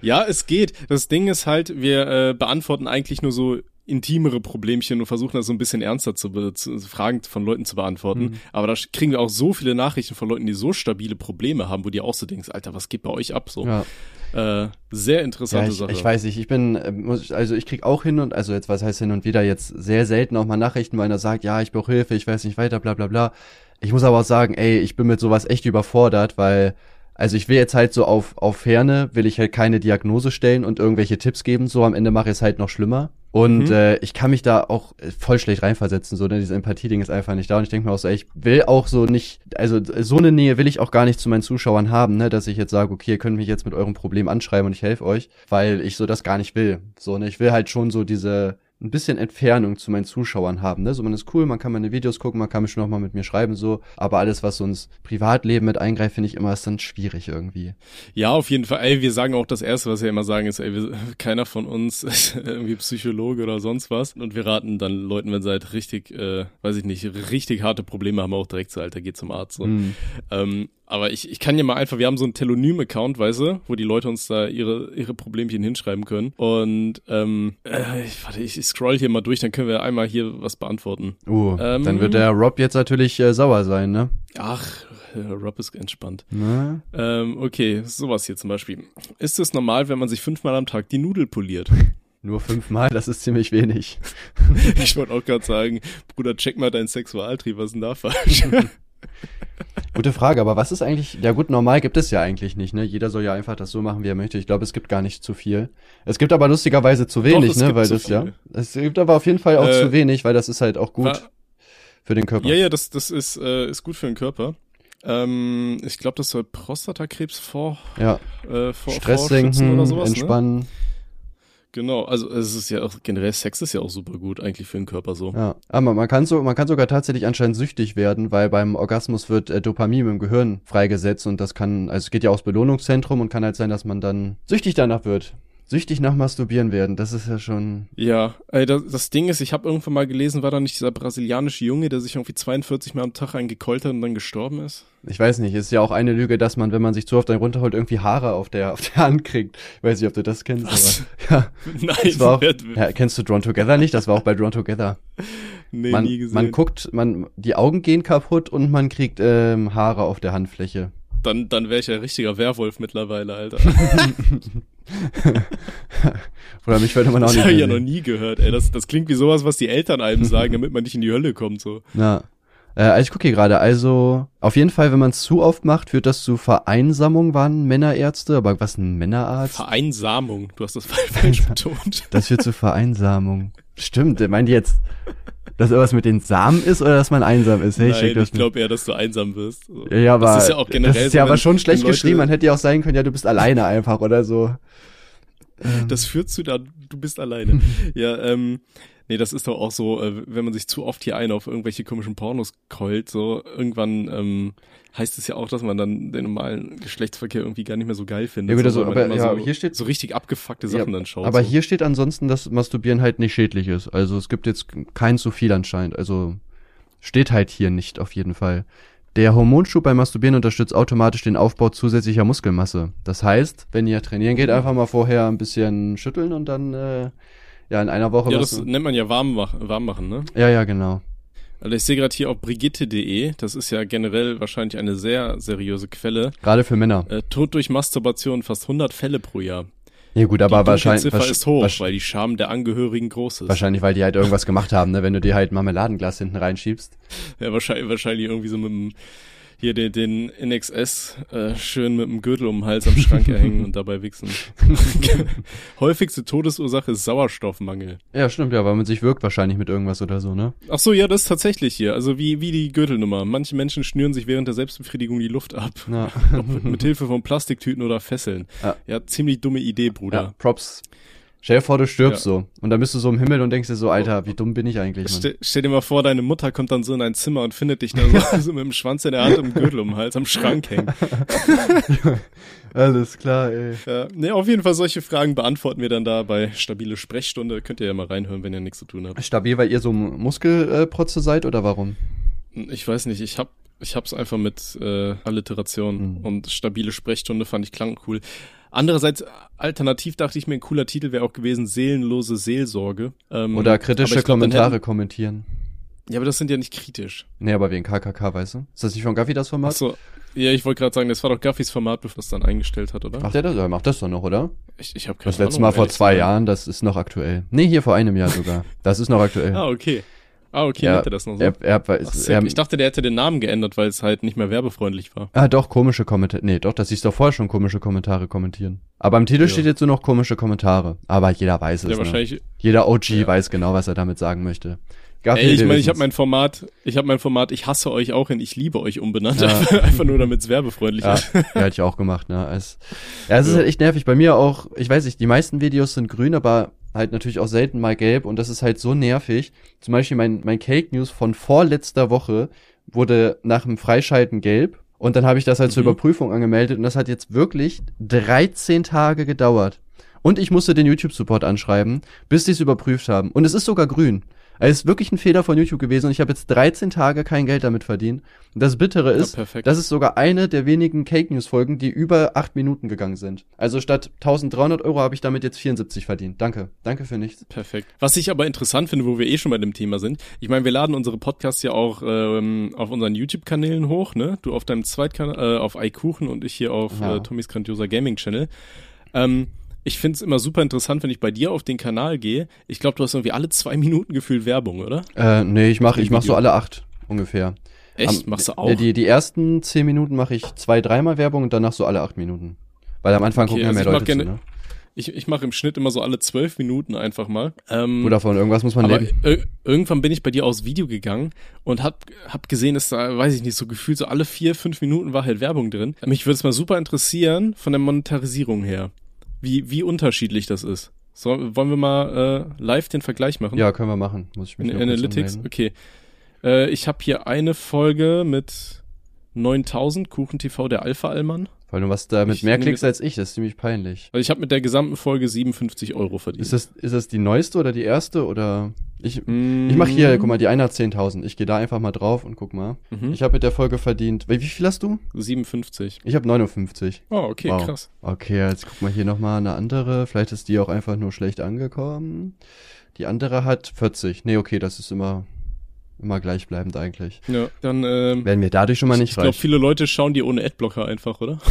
Ja, es geht. Das Ding ist halt, wir äh, beantworten eigentlich nur so intimere Problemchen und versuchen das so ein bisschen ernster zu, zu Fragen von Leuten zu beantworten. Mhm. Aber da kriegen wir auch so viele Nachrichten von Leuten, die so stabile Probleme haben, wo die auch so denkst, Alter, was geht bei euch ab? So Ja. äh, sehr Ja, interessante ich, Sache. ich weiß nicht, ich bin, äh, also ich krieg auch hin und, also jetzt, was heißt hin und wieder, jetzt sehr selten auch mal Nachrichten, weil einer sagt, ja, ich brauche Hilfe, ich weiß nicht weiter, bla bla bla. Ich muss aber auch sagen, ey, ich bin mit sowas echt überfordert, weil, also ich will jetzt halt so auf, auf Ferne, will ich halt keine Diagnose stellen und irgendwelche Tipps geben, so am Ende mache ich es halt noch schlimmer. Und Mhm. äh, ich kann mich da auch äh, voll schlecht reinversetzen, so, ne? Dieses Empathie-Ding ist einfach nicht da. Und ich denke mir auch so, ey, ich will auch so nicht, also so eine Nähe will ich auch gar nicht zu meinen Zuschauern haben, ne? Dass ich jetzt sage, okay, ihr könnt mich jetzt mit eurem Problem anschreiben und ich helfe euch, weil ich so das gar nicht will. So, ne? Ich will halt schon so diese ein bisschen Entfernung zu meinen Zuschauern haben, ne? So, man ist cool, man kann meine Videos gucken, man kann mich schon noch mal mit mir schreiben, so. Aber alles, was so ins Privatleben mit eingreift, finde ich immer, ist dann schwierig irgendwie. Ja, auf jeden Fall. Ey, wir sagen auch das Erste, was wir immer sagen, ist, ey, wir, keiner von uns ist irgendwie Psychologe oder sonst was. Und wir raten dann Leuten, wenn sie halt richtig, äh, weiß ich nicht, richtig harte Probleme haben, auch direkt so, Alter, geh zum Arzt. So. Hm. Ähm, aber ich, ich kann ja mal einfach, wir haben so einen Telonym-Account, weißt du, wo die Leute uns da ihre, ihre Problemchen hinschreiben können. Und ähm, äh, ich, warte, ich scroll hier mal durch, dann können wir einmal hier was beantworten. Uh, Ähm. dann wird der Rob jetzt natürlich äh, sauer sein, ne? Ach, Rob ist entspannt. Ne? Ähm, okay, sowas hier zum Beispiel. Ist es normal, wenn man sich fünfmal am Tag die Nudel poliert? Nur fünfmal, das ist ziemlich wenig. ich wollte auch gerade sagen, Bruder, check mal deinen Sexualtrieb, was ist denn da falsch? Gute Frage, aber was ist eigentlich, ja gut, normal gibt es ja eigentlich nicht, ne? Jeder soll ja einfach das so machen, wie er möchte. Ich glaube, es gibt gar nicht zu viel. Es gibt aber lustigerweise zu wenig, es ne? Weil das, ja. viel. Es gibt aber auf jeden Fall auch Äh, zu wenig, weil das ist halt auch gut War- für den Körper. Ja, ja, das, das ist, äh, ist gut für den Körper. Ähm, ich glaube, das soll Prostatakrebs vor, Ja. äh, vor Stress senken, oder sowas, Ne? Genau, also es ist ja auch generell Sex ist ja auch super gut eigentlich für den Körper so. Ja, aber man kann so, man kann sogar tatsächlich anscheinend süchtig werden, weil beim Orgasmus wird äh, Dopamin im Gehirn freigesetzt und das kann, also es geht ja aus Belohnungszentrum und kann halt sein, dass man dann süchtig danach wird. Süchtig nach Masturbieren werden, das ist ja schon. Ja, ey, das, das Ding ist, ich habe irgendwann mal gelesen, war da nicht dieser brasilianische Junge, der sich irgendwie 42 Mal am Tag eingekeult hat und dann gestorben ist? Ich weiß nicht, ist ja auch eine Lüge, dass man, wenn man sich zu oft einen runterholt, irgendwie Haare auf der, auf der Hand kriegt. Ich weiß nicht, ob du das kennst, Was? aber. Ja, Nein, auch, ja, kennst du Drawn Together nicht? Das war auch bei Drawn Together. nee, Man, nie gesehen. man guckt, man, die Augen gehen kaputt und man kriegt ähm, Haare auf der Handfläche. Dann dann wäre ich ja richtiger Werwolf mittlerweile, Alter. Oder mich würde man auch Das nicht habe ich ja noch nie gehört, ey. Das, das klingt wie sowas, was die Eltern einem sagen, damit man nicht in die Hölle kommt, so. Ja. Äh, also ich gucke hier gerade, also auf jeden Fall, wenn man es zu oft macht, führt das zu Vereinsamung, waren Männerärzte, aber was ein Männerarzt? Vereinsamung, du hast das falsch betont. Das führt zu Vereinsamung. Stimmt, meint jetzt, dass irgendwas mit den Samen ist oder dass man einsam ist? Hey, Nein, ich glaube eher, dass du einsam wirst. So. Ja, aber das ist ja auch generell das ist so, ja aber schon schlecht Leute- geschrieben. Man hätte ja auch sagen können, ja, du bist alleine einfach oder so. Das führt zu da, du bist alleine. ja, ähm, nee, das ist doch auch so, äh, wenn man sich zu oft hier ein auf irgendwelche komischen Pornos keult, so irgendwann ähm, heißt es ja auch, dass man dann den normalen Geschlechtsverkehr irgendwie gar nicht mehr so geil findet. Ja, so, also, man aber- ja, so, hier steht- so richtig abgefuckte ja, Sachen dann schaut. aber so. hier steht ansonsten, dass Masturbieren halt nicht schädlich ist. Also es gibt jetzt kein zu viel anscheinend. Also steht halt hier nicht auf jeden Fall. Der Hormonschub beim Masturbieren unterstützt automatisch den Aufbau zusätzlicher Muskelmasse. Das heißt, wenn ihr trainieren geht, einfach mal vorher ein bisschen schütteln und dann äh, ja in einer Woche ja, das nennt man ja warm, mach, warm machen, ne? ja, ja, genau. Also ich sehe gerade hier auf brigitte.de, das ist ja generell wahrscheinlich eine sehr seriöse Quelle. Gerade für Männer. Äh, Tod durch Masturbation, fast 100 Fälle pro Jahr. Ja gut, aber die wahrscheinlich, wahrsch- ist hoch, weil die Scham der Angehörigen groß ist. wahrscheinlich, weil die halt irgendwas gemacht haben, ne? Wenn du dir halt ein Marmeladenglas hinten reinschiebst. Ja, wahrscheinlich, wahrscheinlich irgendwie so mit dem, hier den, den NXS äh, schön mit dem Gürtel um den Hals am Schrank erhängen und dabei wichsen. Häufigste Todesursache ist Sauerstoffmangel. Ja, stimmt, ja, weil man sich wirkt wahrscheinlich mit irgendwas oder so, ne? Ach so, ja, das ist tatsächlich hier. Also wie, wie die Gürtelnummer. Manche Menschen schnüren sich während der Selbstbefriedigung die Luft ab. Ja. Mit, Hilfe von Plastiktüten oder Fesseln. Ja. Ja, ziemlich dumme Idee, ja, Bruder. Props. Stell dir vor, du stirbst Ja. so. Und dann bist du so im Himmel und denkst dir so, Alter, wie dumm bin ich eigentlich, Mann? Stell, stell dir mal vor, deine Mutter kommt dann so in ein Zimmer und findet dich da so, so mit dem Schwanz in der Hand und dem Gürtel um den Hals am Schrank hängen. Alles klar, ey. Ja, nee, auf jeden Fall solche Fragen beantworten wir dann da bei stabile Sprechstunde. Könnt ihr ja mal reinhören, wenn ihr nichts zu tun habt. Stabil, weil ihr so Muskelprotze seid oder warum? Ich weiß nicht, ich hab ich hab's einfach mit äh, Alliteration Mhm. und stabile Sprechstunde fand ich klang cool. Andererseits, alternativ dachte ich mir, ein cooler Titel wäre auch gewesen, seelenlose Seelsorge. Ähm, Oder kritische glaub, Kommentare hätten- kommentieren. Ja, aber das sind ja nicht kritisch. Nee, aber wegen KKK, weißt du? Ist das nicht von Gaffi das Format? Ach so, ja, ich wollte gerade sagen, das war doch Gaffis Format, bevor es dann eingestellt hat, oder? Macht der das? Er macht das doch noch, oder? Ich, ich habe keine Das letzte Ahnung, Mal vor zwei. Jahren, das ist noch aktuell. Nee, hier vor einem Jahr sogar. Das ist noch aktuell. Ah, okay. Ah, okay, er das noch so. Er, er, Ach, er, ich dachte, der hätte den Namen geändert, weil es halt nicht mehr werbefreundlich war. Ah, doch, komische Kommentare. Nee, doch, das siehst doch vorher schon komische Kommentare kommentieren. Aber im Titel Ja. steht jetzt nur noch komische Kommentare. Aber jeder weiß es. Ja, ne? wahrscheinlich. Jeder OG Ja. weiß genau, was er damit sagen möchte. Ey, ich meine, ich habe mein Format, ich habe mein Format, ich hasse euch auch in Ich liebe euch umbenannt, Ja. einfach, nur damit es werbefreundlich Ja, ist. ja, hätte ich auch gemacht, ne? Es, ja, es ist Ja. halt echt nervig. Bei mir auch, ich weiß nicht, die meisten Videos sind grün, aber halt natürlich auch selten mal gelb und das ist halt so nervig. Zum Beispiel mein, mein Cake News von vorletzter Woche wurde nach dem Freischalten gelb und dann habe ich das halt zur Mhm. Überprüfung angemeldet und das hat jetzt wirklich 13 Tage gedauert. Und ich musste den YouTube-Support anschreiben, bis die es überprüft haben. Und es ist sogar grün. Also es ist wirklich ein Fehler von YouTube gewesen und ich habe jetzt 13 Tage kein Geld damit verdient. Und das Bittere ist, perfekt. das ist sogar eine der wenigen Cake News Folgen, die über acht Minuten gegangen sind. Also statt 1300 Euro habe ich damit jetzt 74 verdient. Danke. Danke für nichts. Perfekt. Was ich aber interessant finde, wo wir eh schon bei dem Thema sind, ich meine, wir laden unsere Podcasts ja auch ähm, auf unseren YouTube-Kanälen hoch, ne? Du auf deinem Zweitkanal, äh, auf iKuchen und ich hier auf Ja. äh, Tommys grandioser Gaming-Channel. Ähm, ich finde es immer super interessant, wenn ich bei dir auf den Kanal gehe. Ich glaube, du hast irgendwie alle zwei Minuten gefühlt Werbung, oder? Äh, nee, ich mache ich mach so alle acht ungefähr. Echt? Am- Machst du auch? Die, die ersten zehn Minuten mache ich zwei, dreimal Werbung und danach so alle acht Minuten. Weil am Anfang Okay, gucken ja also mehr Leute zu, gerne- ne? Ich, ich mache im Schnitt immer so alle zwölf Minuten einfach mal. Ähm, Gut, davon irgendwas muss man aber leben. ir irgendwann bin ich bei dir aufs Video gegangen und hab, hab gesehen, dass da, weiß ich nicht, so gefühlt so alle vier, fünf Minuten war halt Werbung drin. Mich würde es mal super interessieren von der Monetarisierung her, wie, wie unterschiedlich das ist. So, wollen wir mal äh, live den Vergleich machen? Ja, können wir machen. Muss ich mich In Analytics? Okay. Äh, ich habe hier eine Folge mit 9000, Kuchen TV, der Alpha-Allmann. Weil du was da mit Ich mehr Klicks als ich, das ist ziemlich peinlich. Also ich habe mit der gesamten Folge 57 Euro verdient. Ist das, ist das die neueste oder die erste oder ich, Mm, ich mache hier, guck mal, die eine hat 10.000. Ich gehe da einfach mal drauf und guck mal. Mhm. Ich habe mit der Folge verdient, wie wie viel hast du? 57. Ich habe 59. Oh, okay, Wow. krass. Okay, jetzt guck mal hier nochmal eine andere. Vielleicht ist die auch einfach nur schlecht angekommen. Die andere hat 40. Nee, okay, das ist immer, immer gleichbleibend eigentlich. Ja, dann ähm, Werden wir dadurch schon mal nicht ich glaube, reich. viele Leute schauen die ohne Adblocker einfach, oder?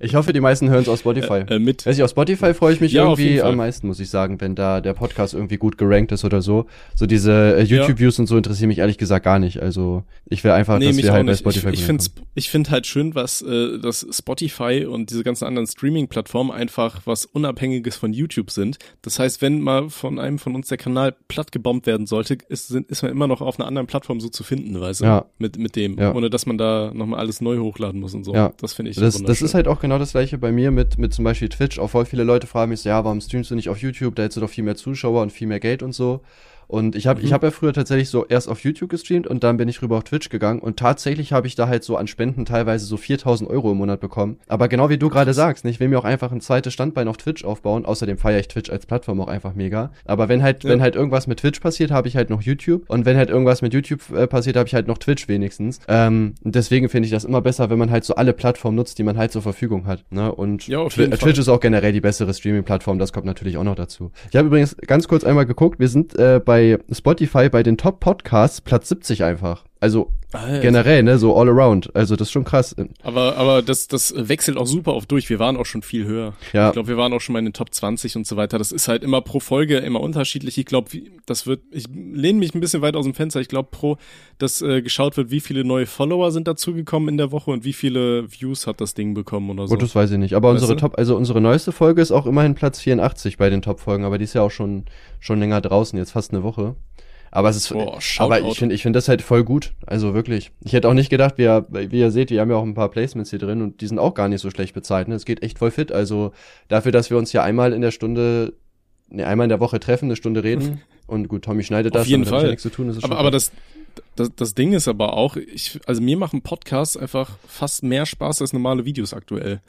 Ich hoffe, die meisten hören es auf Spotify. Äh, mit. Weiß ich, auf Spotify freue ich mich Ja, irgendwie am meisten, muss ich sagen, wenn da der Podcast irgendwie gut gerankt ist oder so. So diese äh, YouTube-Views und so interessieren mich ehrlich gesagt gar nicht. Also ich will einfach, dass mich wir halt bei nicht. Spotify ich ich finde ich find halt schön, was äh, dass Spotify und diese ganzen anderen Streaming-Plattformen einfach was Unabhängiges von YouTube sind. Das heißt, wenn mal von einem von uns der Kanal platt gebombt werden sollte, ist, sind, ist man immer noch auf einer anderen Plattform so zu finden, weißt du? Ja. Mit, mit dem, Ja. ohne dass man da nochmal alles neu hochladen muss und so. Ja. Das finde ich Das, das ist halt auch genau das gleiche bei mir mit, mit zum Beispiel Twitch. Auch voll viele Leute fragen mich so, ja, warum streamst du nicht auf YouTube? Da hättest du doch viel mehr Zuschauer und viel mehr Geld und so. Und ich habe Mhm. ich hab ja früher tatsächlich so erst auf YouTube gestreamt und dann bin ich rüber auf Twitch gegangen und tatsächlich habe ich da halt so an Spenden teilweise so 4000 Euro im Monat bekommen. Aber genau wie du gerade sagst, ich will mir auch einfach ein zweites Standbein auf Twitch aufbauen. Außerdem feiere ich Twitch als Plattform auch einfach mega. Aber wenn halt, Ja. wenn halt irgendwas mit Twitch passiert, habe ich halt noch YouTube. Und wenn halt irgendwas mit YouTube äh, passiert, habe ich halt noch Twitch wenigstens. Ähm, deswegen finde ich das immer besser, wenn man halt so alle Plattformen nutzt, die man halt zur Verfügung hat. Ne? Und Ja, auf Twi- jeden äh, Fall. Twitch ist auch generell die bessere Streaming-Plattform, das kommt natürlich auch noch dazu. Ich habe übrigens ganz kurz einmal geguckt, wir sind äh, bei Spotify bei den Top-Podcasts Platz 70 einfach. Also Alter. generell, ne, so all around. Also das ist schon krass. Aber, aber das, das wechselt auch super oft durch. Wir waren auch schon viel höher. Ja. Ich glaube, wir waren auch schon mal in den Top 20 und so weiter. Das ist halt immer pro Folge immer unterschiedlich. Ich glaube, das wird, ich lehne mich ein bisschen weit aus dem Fenster. Ich glaube, pro, dass äh, geschaut wird, wie viele neue Follower sind dazugekommen in der Woche und wie viele Views hat das Ding bekommen oder so. Gut, das weiß ich nicht. Aber Weißt unsere du? Top, also unsere neueste Folge ist auch immerhin Platz 84 bei den Top-Folgen, aber die ist ja auch schon, schon länger draußen, jetzt fast eine Woche. Aber es ist, Boah, aber ich finde, ich finde das halt voll gut. Also wirklich. Ich hätte auch nicht gedacht, wir, wie ihr seht, wir haben ja auch ein paar Placements hier drin und die sind auch gar nicht so schlecht bezahlt. Ne? Es geht echt voll fit. Also dafür, dass wir uns ja einmal in der Stunde, ne, einmal in der Woche treffen, eine Stunde reden. Und gut, Tommy schneidet Auf das, jeden hab ich Fall. ja nichts zu tun. Aber, schon aber das, das, das Ding ist aber auch, ich, also mir machen Podcasts einfach fast mehr Spaß als normale Videos aktuell.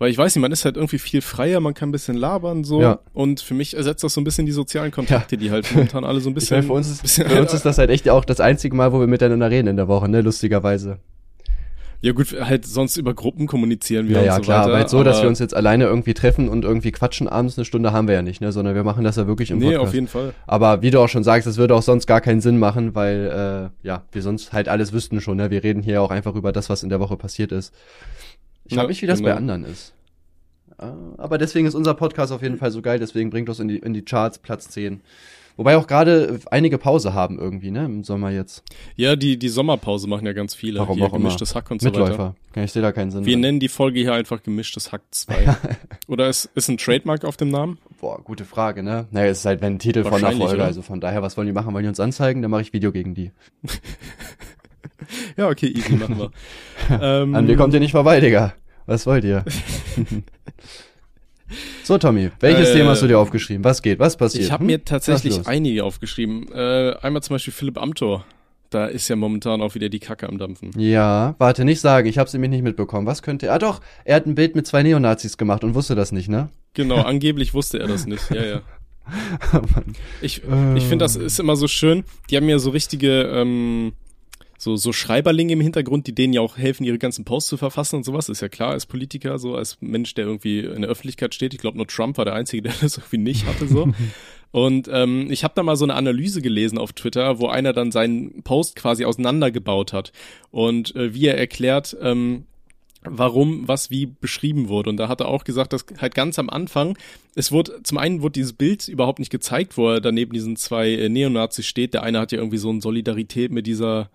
Weil ich weiß nicht, man ist halt irgendwie viel freier, man kann ein bisschen labern so. Ja. Und für mich ersetzt das so ein bisschen die sozialen Kontakte, die halt momentan alle so ein Ich bisschen. meine, für uns, ist, bisschen, für uns ist das halt echt auch das einzige Mal, wo wir miteinander reden in der Woche, ne? Lustigerweise. ja gut, halt sonst über Gruppen kommunizieren wir Ja, und ja, so klar, weiter. aber jetzt so, dass wir uns jetzt alleine irgendwie treffen und irgendwie quatschen abends eine Stunde haben wir ja nicht, ne, sondern wir machen das ja wirklich im Nee, Podcast. auf jeden Fall. Aber wie du auch schon sagst, das würde auch sonst gar keinen Sinn machen, weil äh, ja, wir sonst halt alles wüssten schon, ne? Wir reden hier auch einfach über das, was in der Woche passiert ist. Ich Ja, frage mich, wie das bei genau. anderen ist. Äh, Aber deswegen ist unser Podcast auf jeden Fall so geil, deswegen bringt uns in die, in die Charts Platz 10. Wobei auch gerade einige Pause haben irgendwie, ne, im Sommer jetzt. Ja, die, die Sommerpause machen ja ganz viele. Warum Hier auch immer. gemischtes Hack und so weiter. Mitläufer. Kann ich sehe da keinen Sinn. Wir drin. nennen die Folge hier einfach gemischtes Hack 2. Oder ist, ist ein Trademark auf dem Namen? Boah, gute Frage, ne? Naja, es ist halt wenn ein Titel von einer Wahrscheinlich, Folge, oder? also von daher, was wollen die machen? Wollen die uns anzeigen? Dann mache ich Video gegen die. Ja, okay, easy, machen wir. ähm, An mir kommt ihr nicht vorbei, Digga. Was wollt ihr? so, Tommy, welches Äh, Thema hast du dir aufgeschrieben? Was geht? Was passiert? Ich habe Hm? mir tatsächlich einige aufgeschrieben. Äh, einmal zum Beispiel Philipp Amthor. Da ist ja momentan auch wieder die Kacke am Dampfen. Ja, warte, nicht sagen, ich hab's nämlich nicht mitbekommen. Was könnte er? Ah doch, er hat ein Bild mit zwei Neonazis gemacht und wusste das nicht, ne? Genau, angeblich wusste er das nicht. Ja, ja. ich ich finde, das ist immer so schön. Die haben ja so richtige ähm, so, so Schreiberlinge im Hintergrund, die denen ja auch helfen, ihre ganzen Posts zu verfassen und sowas. Ist ja klar, als Politiker, so als Mensch, der irgendwie in der Öffentlichkeit steht. Ich glaube, nur Trump war der Einzige, der das irgendwie nicht hatte, so. Und ähm, ich habe da mal so eine Analyse gelesen auf Twitter, wo einer dann seinen Post quasi auseinandergebaut hat und äh, wie er erklärt, ähm, warum was wie beschrieben wurde. Und da hat er auch gesagt, dass halt ganz am Anfang, es wurde, zum einen wurde dieses Bild überhaupt nicht gezeigt, wo er daneben diesen zwei äh, Neonazis steht. Der eine hat ja irgendwie so eine Solidarität mit dieser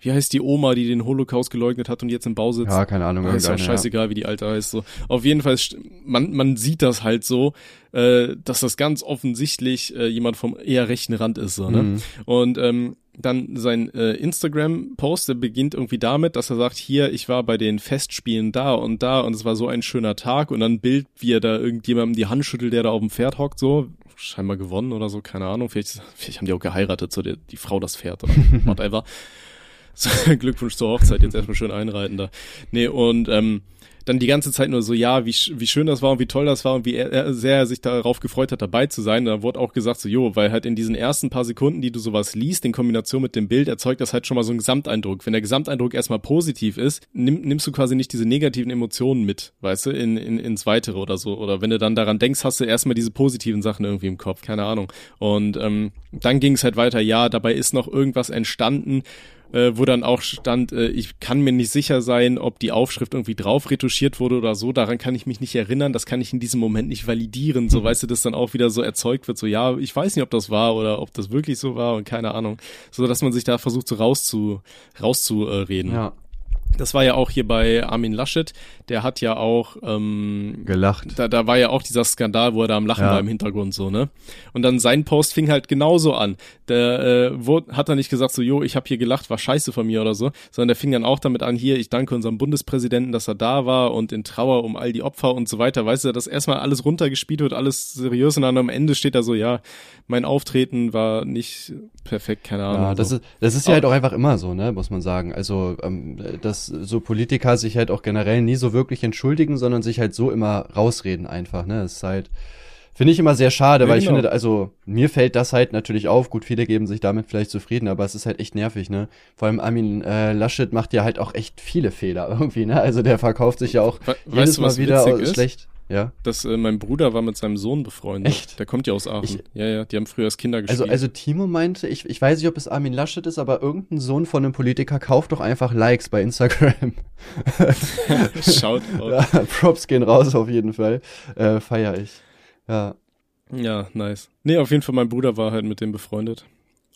wie heißt die Oma, die den Holocaust geleugnet hat und jetzt im Bau sitzt? Ja, keine Ahnung. Ist auch scheißegal, ja. wie die alte heißt. So. Auf jeden Fall, man, man sieht das halt so, äh, dass das ganz offensichtlich äh, jemand vom eher rechten Rand ist. So, ne? Mhm. Und ähm, dann sein äh, Instagram-Post, der beginnt irgendwie damit, dass er sagt, hier, ich war bei den Festspielen da und da und es war so ein schöner Tag und dann Bild, wie er da irgendjemandem die Hand schüttelt, der da auf dem Pferd hockt, so, scheinbar gewonnen oder so, keine Ahnung, vielleicht, vielleicht haben die auch geheiratet, so die, die Frau das Pferd oder whatever. Glückwunsch zur Hochzeit, jetzt erstmal schön einreiten da. Nee, und ähm, dann die ganze Zeit nur so, ja, wie, wie schön das war und wie toll das war und wie er, er sehr er sich darauf gefreut hat, dabei zu sein. Da wurde auch gesagt, so, jo, weil halt in diesen ersten paar Sekunden, die du sowas liest, in Kombination mit dem Bild, erzeugt das halt schon mal so einen Gesamteindruck. Wenn der Gesamteindruck erstmal positiv ist, nimm, nimmst du quasi nicht diese negativen Emotionen mit, weißt du, in, in, ins Weitere oder so. Oder wenn du dann daran denkst, hast du erstmal diese positiven Sachen irgendwie im Kopf, keine Ahnung. Und ähm, dann ging es halt weiter, ja, dabei ist noch irgendwas entstanden, äh, wo dann auch stand, äh, ich kann mir nicht sicher sein, ob die Aufschrift irgendwie drauf retuschiert wurde oder so, daran kann ich mich nicht erinnern, das kann ich in diesem Moment nicht validieren, so mhm. weißt du, dass dann auch wieder so erzeugt wird, so ja, ich weiß nicht, ob das war oder ob das wirklich so war und keine Ahnung, so dass man sich da versucht so rauszu rauszureden. Ja. Das war ja auch hier bei Armin Laschet, der hat ja auch ähm, gelacht. Da, da war ja auch dieser Skandal, wo er da am Lachen ja. war im Hintergrund so, ne? Und dann sein Post fing halt genauso an. Der äh, wurde, hat er nicht gesagt so, jo, ich habe hier gelacht, war scheiße von mir oder so, sondern der fing dann auch damit an, hier, ich danke unserem Bundespräsidenten, dass er da war und in Trauer um all die Opfer und so weiter. Weißt du, dass erstmal alles runtergespielt wird, alles seriös und dann am Ende steht da so, ja, mein Auftreten war nicht perfekt, keine Ahnung. Ja, das so. ist, das ist ja halt auch einfach immer so, ne, muss man sagen. Also, ähm, dass so Politiker sich halt auch generell nie so wirklich entschuldigen, sondern sich halt so immer rausreden einfach, ne? Das ist halt, finde ich immer sehr schade, ja, weil genau. ich finde, also mir fällt das halt natürlich auf. Gut, viele geben sich damit vielleicht zufrieden, aber es ist halt echt nervig, ne? Vor allem Armin äh, Laschet macht ja halt auch echt viele Fehler irgendwie, ne? Also der verkauft sich ja auch We jedes du, Mal wieder schlecht. Ja. Dass äh, mein Bruder war mit seinem Sohn befreundet. Echt? Der kommt ja aus Aachen. Ich, ja, ja, die haben früher als Kinder gespielt. Also, also Timo meinte, ich, ich weiß nicht, ob es Armin Laschet ist, aber irgendein Sohn von einem Politiker kauft doch einfach Likes bei Instagram. Schaut ja, Props gehen raus auf jeden Fall. Äh, feier ich. Ja. Ja, nice. Nee, auf jeden Fall, mein Bruder war halt mit dem befreundet.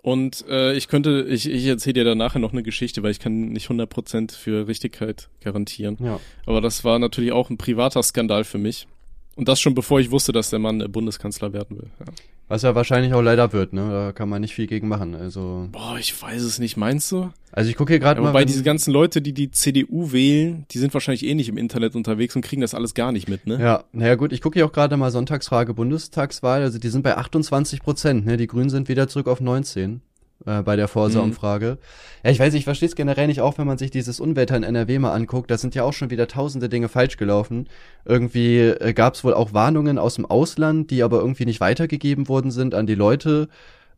Und äh, ich könnte, ich, ich erzähle dir da nachher noch eine Geschichte, weil ich kann nicht 100% für Richtigkeit garantieren. Ja. Aber das war natürlich auch ein privater Skandal für mich. Und das schon bevor ich wusste, dass der Mann Bundeskanzler werden will. Ja. Was er wahrscheinlich auch leider wird, ne? Da kann man nicht viel gegen machen. Also. Boah, ich weiß es nicht. Meinst du? Also ich gucke hier gerade mal. Wobei diese ganzen Leute, die die CDU wählen, die sind wahrscheinlich eh nicht im Internet unterwegs und kriegen das alles gar nicht mit, ne? Ja, naja gut, ich gucke hier auch gerade mal Sonntagsfrage Bundestagswahl. Also die sind bei 28 Prozent, ne? Die Grünen sind wieder zurück auf 19 äh, bei der Forsa-Umfrage. Mhm. Ja, ich weiß, ich verstehe es generell nicht, auch wenn man sich dieses Unwetter in NRW mal anguckt. Da sind ja auch schon wieder tausende Dinge falsch gelaufen. Irgendwie äh, gab es wohl auch Warnungen aus dem Ausland, die aber irgendwie nicht weitergegeben worden sind an die Leute.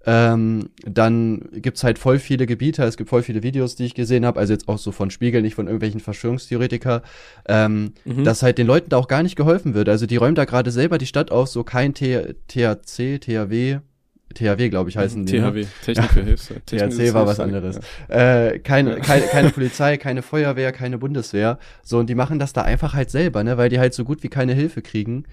Ähm, dann gibt's halt voll viele Gebiete, es gibt voll viele Videos, die ich gesehen habe, also jetzt auch so von Spiegel, nicht von irgendwelchen Verschwörungstheoretiker, ähm, mhm. dass halt den Leuten da auch gar nicht geholfen wird. Also die räumen da gerade selber die Stadt auf, so kein T THC, THW, THW, glaube ich, heißen die. THW, ne? Technik für Hilfe. THC war was anderes. Ja. Äh, keine, keine, keine Polizei, keine Feuerwehr, keine Bundeswehr. So, und die machen das da einfach halt selber, ne, weil die halt so gut wie keine Hilfe kriegen.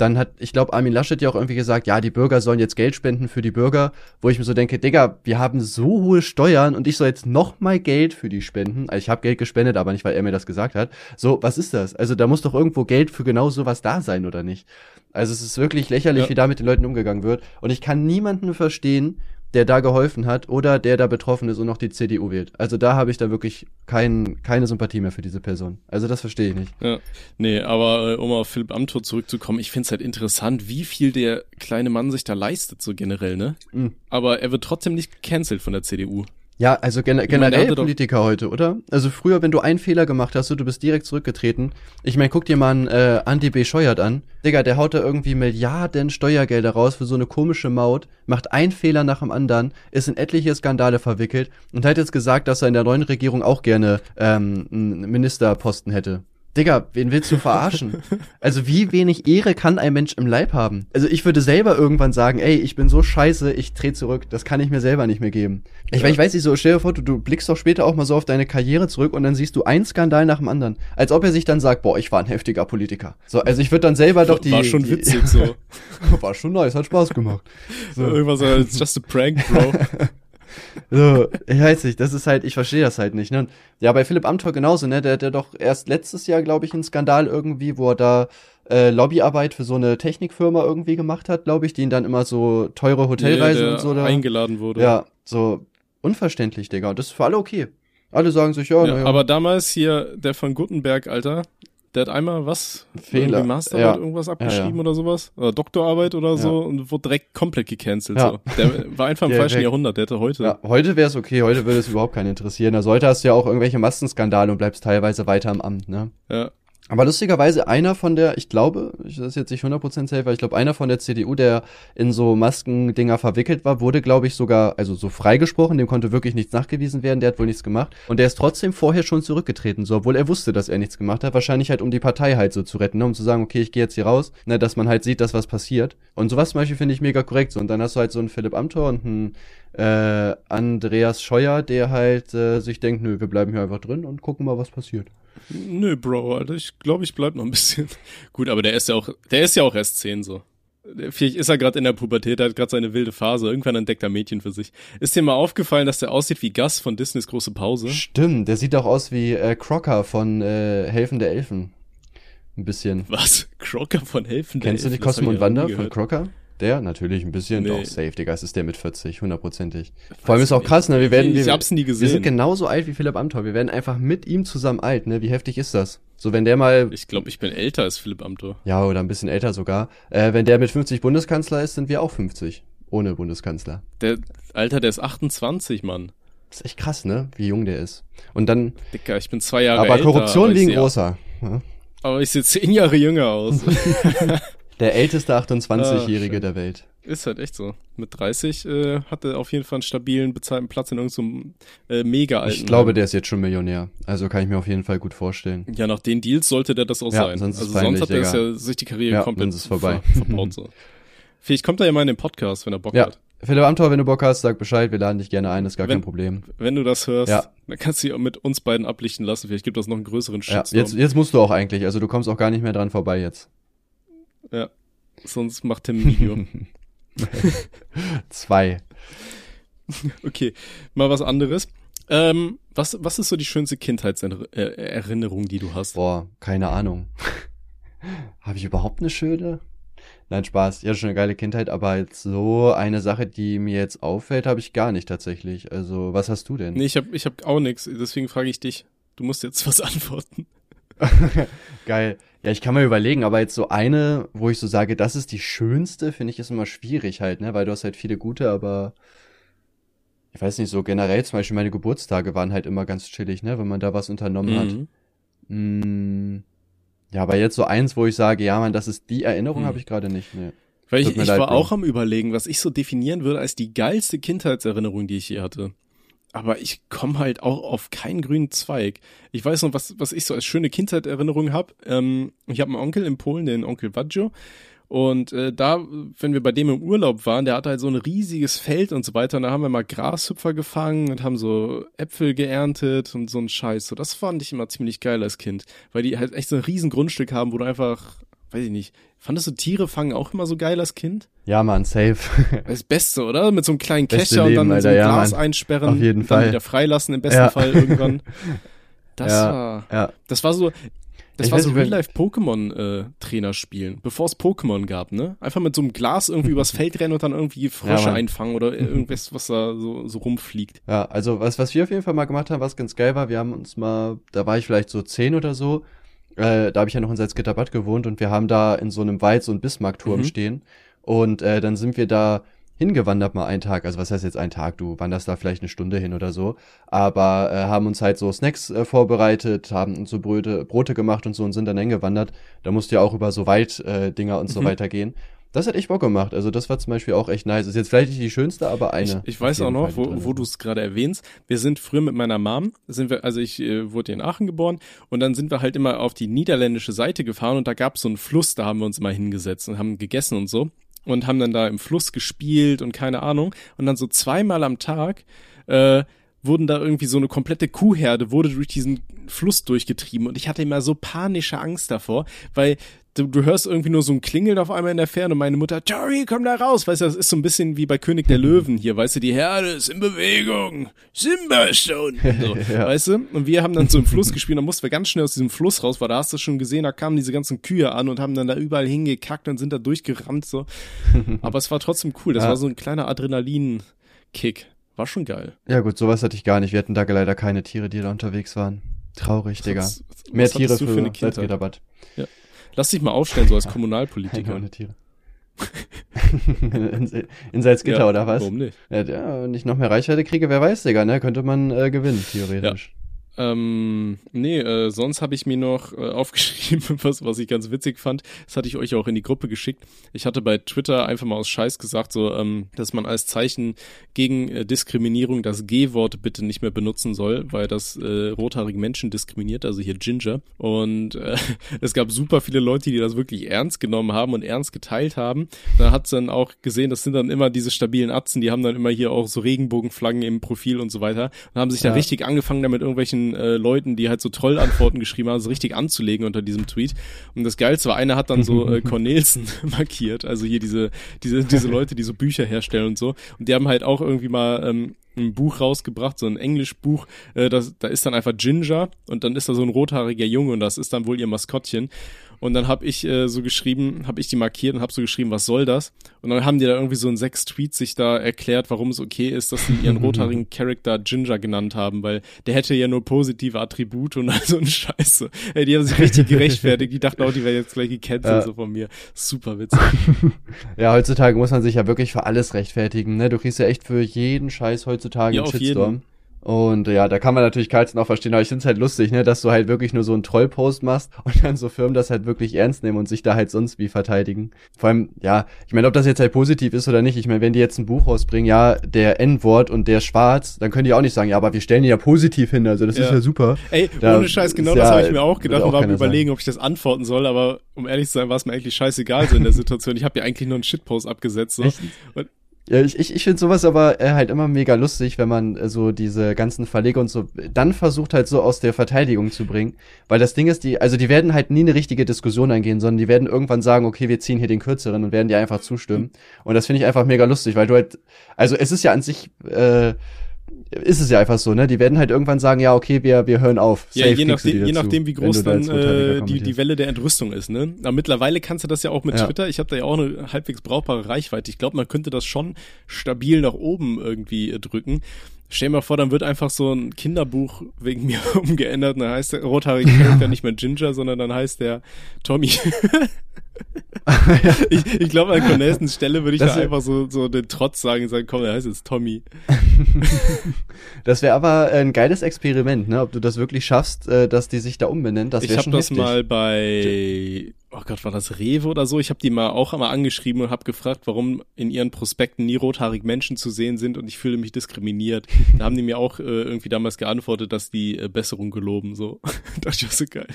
Dann hat, ich glaube, Armin Laschet ja auch irgendwie gesagt, ja, die Bürger sollen jetzt Geld spenden für die Bürger, wo ich mir so denke, Digga, wir haben so hohe Steuern und ich soll jetzt noch mal Geld für die spenden. Also ich habe Geld gespendet, aber nicht, weil er mir das gesagt hat. So, was ist das? Also da muss doch irgendwo Geld für genau sowas da sein, oder nicht? Also es ist wirklich lächerlich, ja. wie da mit den Leuten umgegangen wird. Und ich kann niemanden verstehen, der da geholfen hat oder der da betroffen ist und noch die CDU wählt. Also da habe ich da wirklich kein, keine Sympathie mehr für diese Person. Also das verstehe ich nicht. Ja, nee, aber äh, um auf Philipp Amthor zurückzukommen, ich finde es halt interessant, wie viel der kleine Mann sich da leistet, so generell, ne? Mhm. Aber er wird trotzdem nicht gecancelt von der CDU. Ja, also gen generell Politiker heute, oder? Also früher, wenn du einen Fehler gemacht hast, so, du bist direkt zurückgetreten. Ich meine, guck dir mal einen äh, Andy B. Scheuert an. Digga, der haut da irgendwie Milliarden Steuergelder raus für so eine komische Maut, macht einen Fehler nach dem anderen, ist in etliche Skandale verwickelt und hat jetzt gesagt, dass er in der neuen Regierung auch gerne ähm, einen Ministerposten hätte. Digga, wen willst du verarschen? Also wie wenig Ehre kann ein Mensch im Leib haben? Also ich würde selber irgendwann sagen, ey, ich bin so scheiße, ich dreh zurück. Das kann ich mir selber nicht mehr geben. Ich, Ja. ich weiß nicht so, stell dir vor, du, du blickst doch später auch mal so auf deine Karriere zurück und dann siehst du einen Skandal nach dem anderen. Als ob er sich dann sagt, boah, ich war ein heftiger Politiker. So, also ich würde dann selber doch die... War schon die, witzig so. war schon nice, hat Spaß gemacht. So. Irgendwas, it's just a prank, Bro. So, ich weiß nicht, das ist halt, ich verstehe das halt nicht, ne? Und Ja, bei Philipp Amthor genauso, ne? Der hat ja doch erst letztes Jahr, glaube ich, einen Skandal irgendwie, wo er da äh, Lobbyarbeit für so eine Technikfirma irgendwie gemacht hat, glaube ich, die ihn dann immer so teure Hotelreisen der und so da. eingeladen wurde. Ja, so unverständlich, Digga. Und das ist für alle okay. Alle sagen sich, ja, Ja, naja. aber damals hier der von Gutenberg, Alter, der hat einmal was? Fehler. Masterarbeit, Ja. irgendwas Ja, abgeschrieben ja. oder sowas? Oder Doktorarbeit oder Ja. so und wurde direkt komplett gecancelt. Ja. So. Der war einfach im falschen. Jahrhundert, der hätte heute. Ja, heute wäre es okay, heute würde es überhaupt keinen interessieren. Also heute hast du ja auch irgendwelche Massenskandale und bleibst teilweise weiter im Amt, ne? Ja. Aber lustigerweise einer von der, ich glaube, ich- das ist jetzt nicht 100% safe, aber ich glaube, einer von der CDU, der in so Maskendinger verwickelt war, wurde, glaube ich, sogar, also so freigesprochen, dem konnte wirklich nichts nachgewiesen werden, der hat wohl nichts gemacht. Und der ist trotzdem vorher schon zurückgetreten, so, obwohl er wusste, dass er nichts gemacht hat, wahrscheinlich halt, um die Partei halt so zu retten, ne, um zu sagen, okay, ich gehe jetzt hier raus, ne, dass man halt sieht, dass was passiert. Und sowas zum Beispiel finde ich mega korrekt, so. Und dann hast du halt so einen Philipp Amthor und einen äh, Andreas Scheuer, der halt äh, sich denkt, nö, wir bleiben hier einfach drin und gucken mal, was passiert. Nö, Bro, Alter, ich glaube, ich bleib noch ein bisschen. Gut, aber der ist ja auch, der ist ja auch erst 10 so. Der- Vielleicht ist er gerade in der Pubertät, er hat gerade seine wilde Phase. Irgendwann entdeckt er Mädchen für sich. Ist dir mal aufgefallen, dass der aussieht wie Gus von Disneys große Pause? Stimmt, der sieht auch aus wie äh, Crocker von äh, Helfen der Elfen. Ein bisschen. Was? Crocker von Helfen? Kennst du der die Elfen? Das hab Cosmo ich und Wanda von. Crocker? Der? Natürlich, ein bisschen. Nee. Doch, safe, Digga. Es ist der mit 40, hundertprozentig. Vor allem ist auch krass, ne? Wir werden, Ich wir, hab's nie wir sind gesehen. genauso alt wie Philipp Amthor. Wir werden einfach mit ihm zusammen alt, ne? Wie heftig ist das? So, wenn der mal, Ich glaube, ich bin älter als Philipp Amthor. ja, oder ein bisschen älter sogar, äh, wenn der mit 50 Bundeskanzler ist, sind wir auch 50. Ohne Bundeskanzler. Der, Alter, der ist 28, Mann. Das ist echt krass, ne? Wie jung der ist. Und dann, Dicker, ich bin zwei Jahre aber älter. Korruption aber ein seh- großer. Ja? Aber ich sehe zehn Jahre jünger aus. Der älteste 28-Jährige Ah, der Welt. Ist halt echt so. Mit 30 äh, hat er auf jeden Fall einen stabilen, bezahlten Platz in irgendeinem äh, mega alten. Ich glaube, der ist jetzt schon Millionär. Also kann ich mir auf jeden Fall gut vorstellen. Ja, nach den Deals sollte der das auch Ja, sein. sonst also sonst hat er ja sich die Karriere Ja, komplett ist vorbei. ver verbaut. So. Vielleicht kommt er ja mal in den Podcast, wenn er Bock Ja. hat. Philipp Amthor, wenn du Bock hast, sag Bescheid, wir laden dich gerne ein, ist gar Wenn- kein Problem. Wenn du das hörst, Ja. dann kannst du dich auch mit uns beiden ablichten lassen. Vielleicht gibt das noch einen größeren Ja, Shitstorm. jetzt, jetzt musst du auch eigentlich, also du kommst auch gar nicht mehr dran vorbei jetzt. Ja. Sonst macht Tim ein Video. Zwei. okay, mal was anderes. Ähm, was, was ist so die schönste Kindheitserinnerung, die du hast? Boah, keine Ahnung. Habe ich überhaupt eine schöne? Nein, Spaß. Ja, schon eine geile Kindheit, aber so eine Sache, die mir jetzt auffällt, habe ich gar nicht tatsächlich. Also, was hast du denn? Nee, ich hab, ich hab auch nix, deswegen frage ich dich. Du musst jetzt was antworten. Geil. Ja, ich kann mal überlegen, aber jetzt so eine, wo ich so sage, das ist die schönste, finde ich, ist immer schwierig halt, ne? Weil du hast halt viele gute, aber ich weiß nicht, so generell zum Beispiel meine Geburtstage waren halt immer ganz chillig, ne? Wenn man da was unternommen hat. Mhm. Mm, ja, aber jetzt so eins, wo ich sage, ja, man, das ist die Erinnerung, Hm. habe ich gerade nicht. Ne. Weil ich, mir ich war auch am überlegen, was ich so definieren würde als die geilste Kindheitserinnerung, die ich je hatte. Aber ich komme halt auch auf keinen grünen Zweig. Ich weiß noch, was, was ich so als schöne Kindheitserinnerung habe. Ähm, ich habe einen Onkel in Polen, den Onkel Wadjo. Und äh, da, wenn wir bei dem im Urlaub waren, der hatte halt so ein riesiges Feld und so weiter. Und da haben wir mal Grashüpfer gefangen und haben so Äpfel geerntet und so ein Scheiß. So, das fand ich immer ziemlich geil als Kind. Weil die halt echt so ein riesen Grundstück haben, wo du einfach, weiß ich nicht, fandest du Tiere fangen auch immer so geil als Kind? Ja, Mann, safe. Das Beste, oder? Mit so einem kleinen Kescher und dann Leben, in so Alter, ein ja, Glas Mann. einsperren. Auf jeden dann Fall. wieder freilassen im besten Ja. Fall irgendwann. Das Ja, war, ja. das war so, das Ich war so Real-Life-Pokémon-Trainer spielen, bevor es Pokémon gab, ne? Einfach mit so einem Glas irgendwie übers Feld rennen und dann irgendwie Frösche Mann. einfangen oder irgendwas, was da so, so rumfliegt. Ja, also was, was wir auf jeden Fall mal gemacht haben, was ganz geil war, wir haben uns mal, da war ich vielleicht so zehn oder so, äh, da habe ich ja noch in Salzgitterbad gewohnt und wir haben da in so einem Wald so einen Bismarckturm Mhm. stehen und äh, dann sind wir da hingewandert mal einen Tag. Also was heißt jetzt ein Tag? Du wanderst da vielleicht eine Stunde hin oder so. Aber äh, haben uns halt so Snacks äh, vorbereitet, haben uns so Brote, Brote gemacht und so und sind dann hingewandert. Da musst du ja auch über so Walddinger äh, Dinger und so Mhm. weiter gehen. Das hat echt Bock gemacht. Also das war zum Beispiel auch echt nice. Ist jetzt vielleicht nicht die schönste, aber eine. Ich, ich weiß auch noch, Fall, wo, wo du es gerade erwähnst. Wir sind früher mit meiner Mom, sind wir, also ich äh, wurde in Aachen geboren und dann sind wir halt immer auf die niederländische Seite gefahren und da gab es so einen Fluss, da haben wir uns immer hingesetzt und haben gegessen und so und haben dann da im Fluss gespielt und keine Ahnung. Und dann so zweimal am Tag äh, wurden da irgendwie so eine komplette Kuhherde wurde durch diesen Fluss durchgetrieben. Und ich hatte immer so panische Angst davor, weil du, du hörst irgendwie nur so ein Klingeln auf einmal in der Ferne meine Mutter, Tori, komm da raus. Weißt du, das ist so ein bisschen wie bei König der Löwen hier, weißt du, die Herde ist in Bewegung. Simba ist da unten. So, Ja. Weißt du? Und wir haben dann so im Fluss gespielt, dann mussten wir ganz schnell aus diesem Fluss raus, weil da hast du schon gesehen, da kamen diese ganzen Kühe an und haben dann da überall hingekackt und sind da durchgerannt, so. Aber es war trotzdem cool. Das Ja. war so ein kleiner Adrenalin-Kick. War schon geil. Ja gut, sowas hatte ich gar nicht. Wir hatten da leider keine Tiere, die da unterwegs waren. Traurig, Digga. Was- was Mehr Tiere du für, für eine? Salzgitter-Bad. Lass dich mal aufstellen, so als Keine Kommunalpolitiker. ohne Tiere. in, in Salzgitter Ja, oder was? Warum nicht? Ja, der, wenn ich noch mehr Reichweite kriege, wer weiß, Digga, ne? Könnte man äh, gewinnen, theoretisch. Ähm, nee, äh, sonst habe ich mir noch äh, aufgeschrieben, was, was ich ganz witzig fand. Das hatte ich euch auch in die Gruppe geschickt. Ich hatte bei Twitter einfach mal aus Scheiß gesagt, so, ähm, dass man als Zeichen gegen äh, Diskriminierung das G-Wort bitte nicht mehr benutzen soll, weil das äh, rothaarige Menschen diskriminiert, also hier Ginger. Und äh, es gab super viele Leute, die das wirklich ernst genommen haben und ernst geteilt haben. Da hat's dann auch gesehen, das sind dann immer diese stabilen Atzen, die haben dann immer hier auch so Regenbogenflaggen im Profil und so weiter und haben sich Ja. richtig angefangen, da mit äh, Leuten, die halt so Trollantworten geschrieben haben, so richtig anzulegen unter diesem Tweet. Und das Geilste war, einer hat dann so äh, Cornelsen markiert, also hier diese, diese, diese Leute, die so Bücher herstellen und so. Und die haben halt auch irgendwie mal ähm, ein Buch rausgebracht, so ein Englischbuch, äh, das, da ist dann einfach Ginger und dann ist da so ein rothaariger Junge und das ist dann wohl ihr Maskottchen. Und dann habe ich äh, so geschrieben, habe ich die markiert und habe so geschrieben, was soll das? Und dann haben die da irgendwie so in sechs Tweets sich da erklärt, warum es okay ist, dass sie ihren rothaarigen Charakter Ginger genannt haben, weil der hätte ja nur positive Attribute und all so ein Scheiße. Ey, die haben sich richtig gerechtfertigt. Die dachten auch, die wären jetzt gleich gecancelt Ja. so von mir. Super witzig. Ja, heutzutage muss man sich ja wirklich für alles rechtfertigen, ne? Du kriegst ja echt für jeden Scheiß heutzutage Ja, einen Shitstorm. jeden. Und ja, da kann man natürlich Carlson auch verstehen, aber ich find's halt lustig, ne, dass du halt wirklich nur so einen Trollpost machst und dann so Firmen das halt wirklich ernst nehmen und sich da halt sonst wie verteidigen. Vor allem, ja, ich meine, ob das jetzt halt positiv ist oder nicht, ich meine, wenn die jetzt ein Buch rausbringen, ja, der N-Wort und der Schwarz, dann können die auch nicht sagen, ja, aber wir stellen die ja positiv hin, also das Ja. ist ja super. Ey, Da ohne Scheiß, genau das ja- habe ich mir auch gedacht auch und war überlegen, ob ich das antworten soll, aber um ehrlich zu sein, war es mir eigentlich scheißegal so in der Situation. Ich habe ja eigentlich nur einen Shitpost abgesetzt. So. Echt? Ja, ich, ich, ich finde sowas aber äh, halt immer mega lustig, wenn man äh, so diese ganzen Verleger und so dann versucht halt so aus der Verteidigung zu bringen. Weil das Ding ist, die, also die werden halt nie eine richtige Diskussion eingehen, sondern die werden irgendwann sagen, okay, wir ziehen hier den kürzeren und werden dir einfach zustimmen. Und das finde ich einfach mega lustig, weil du halt, also es ist ja an sich, äh, ist es ja einfach so, ne? Die werden halt irgendwann sagen, ja, okay, wir, wir hören auf. Ja, Safe je, du die nachdem, je nachdem, wie groß da dann äh, die, die. Welle der Entrüstung ist, ne? Aber mittlerweile kannst du das ja auch mit Ja. Twitter. Ich habe da ja auch eine halbwegs brauchbare Reichweite. Ich glaube, man könnte das schon stabil nach oben irgendwie äh, drücken. Stell dir mal vor, dann wird einfach so ein Kinderbuch wegen mir umgeändert und dann heißt der rothaarige Charakter nicht mehr Ginger, sondern dann heißt der Tommy. ich ich glaube, an Cornelsons Stelle würde ich Das da ist- einfach so, so den Trotz sagen und sagen, komm, der heißt jetzt Tommy. Das wäre aber ein geiles Experiment, ne? Ob du das wirklich schaffst, äh, dass die sich da umbenennen. Das ich habe das heftig. mal bei, oh Gott, war das Rewe oder so? Ich habe die mal auch einmal angeschrieben und habe gefragt, warum in ihren Prospekten nie rothaarig Menschen zu sehen sind und ich fühle mich diskriminiert. da haben die mir auch äh, irgendwie damals geantwortet, dass die äh, Besserung geloben. So, dachte ich, das so geil.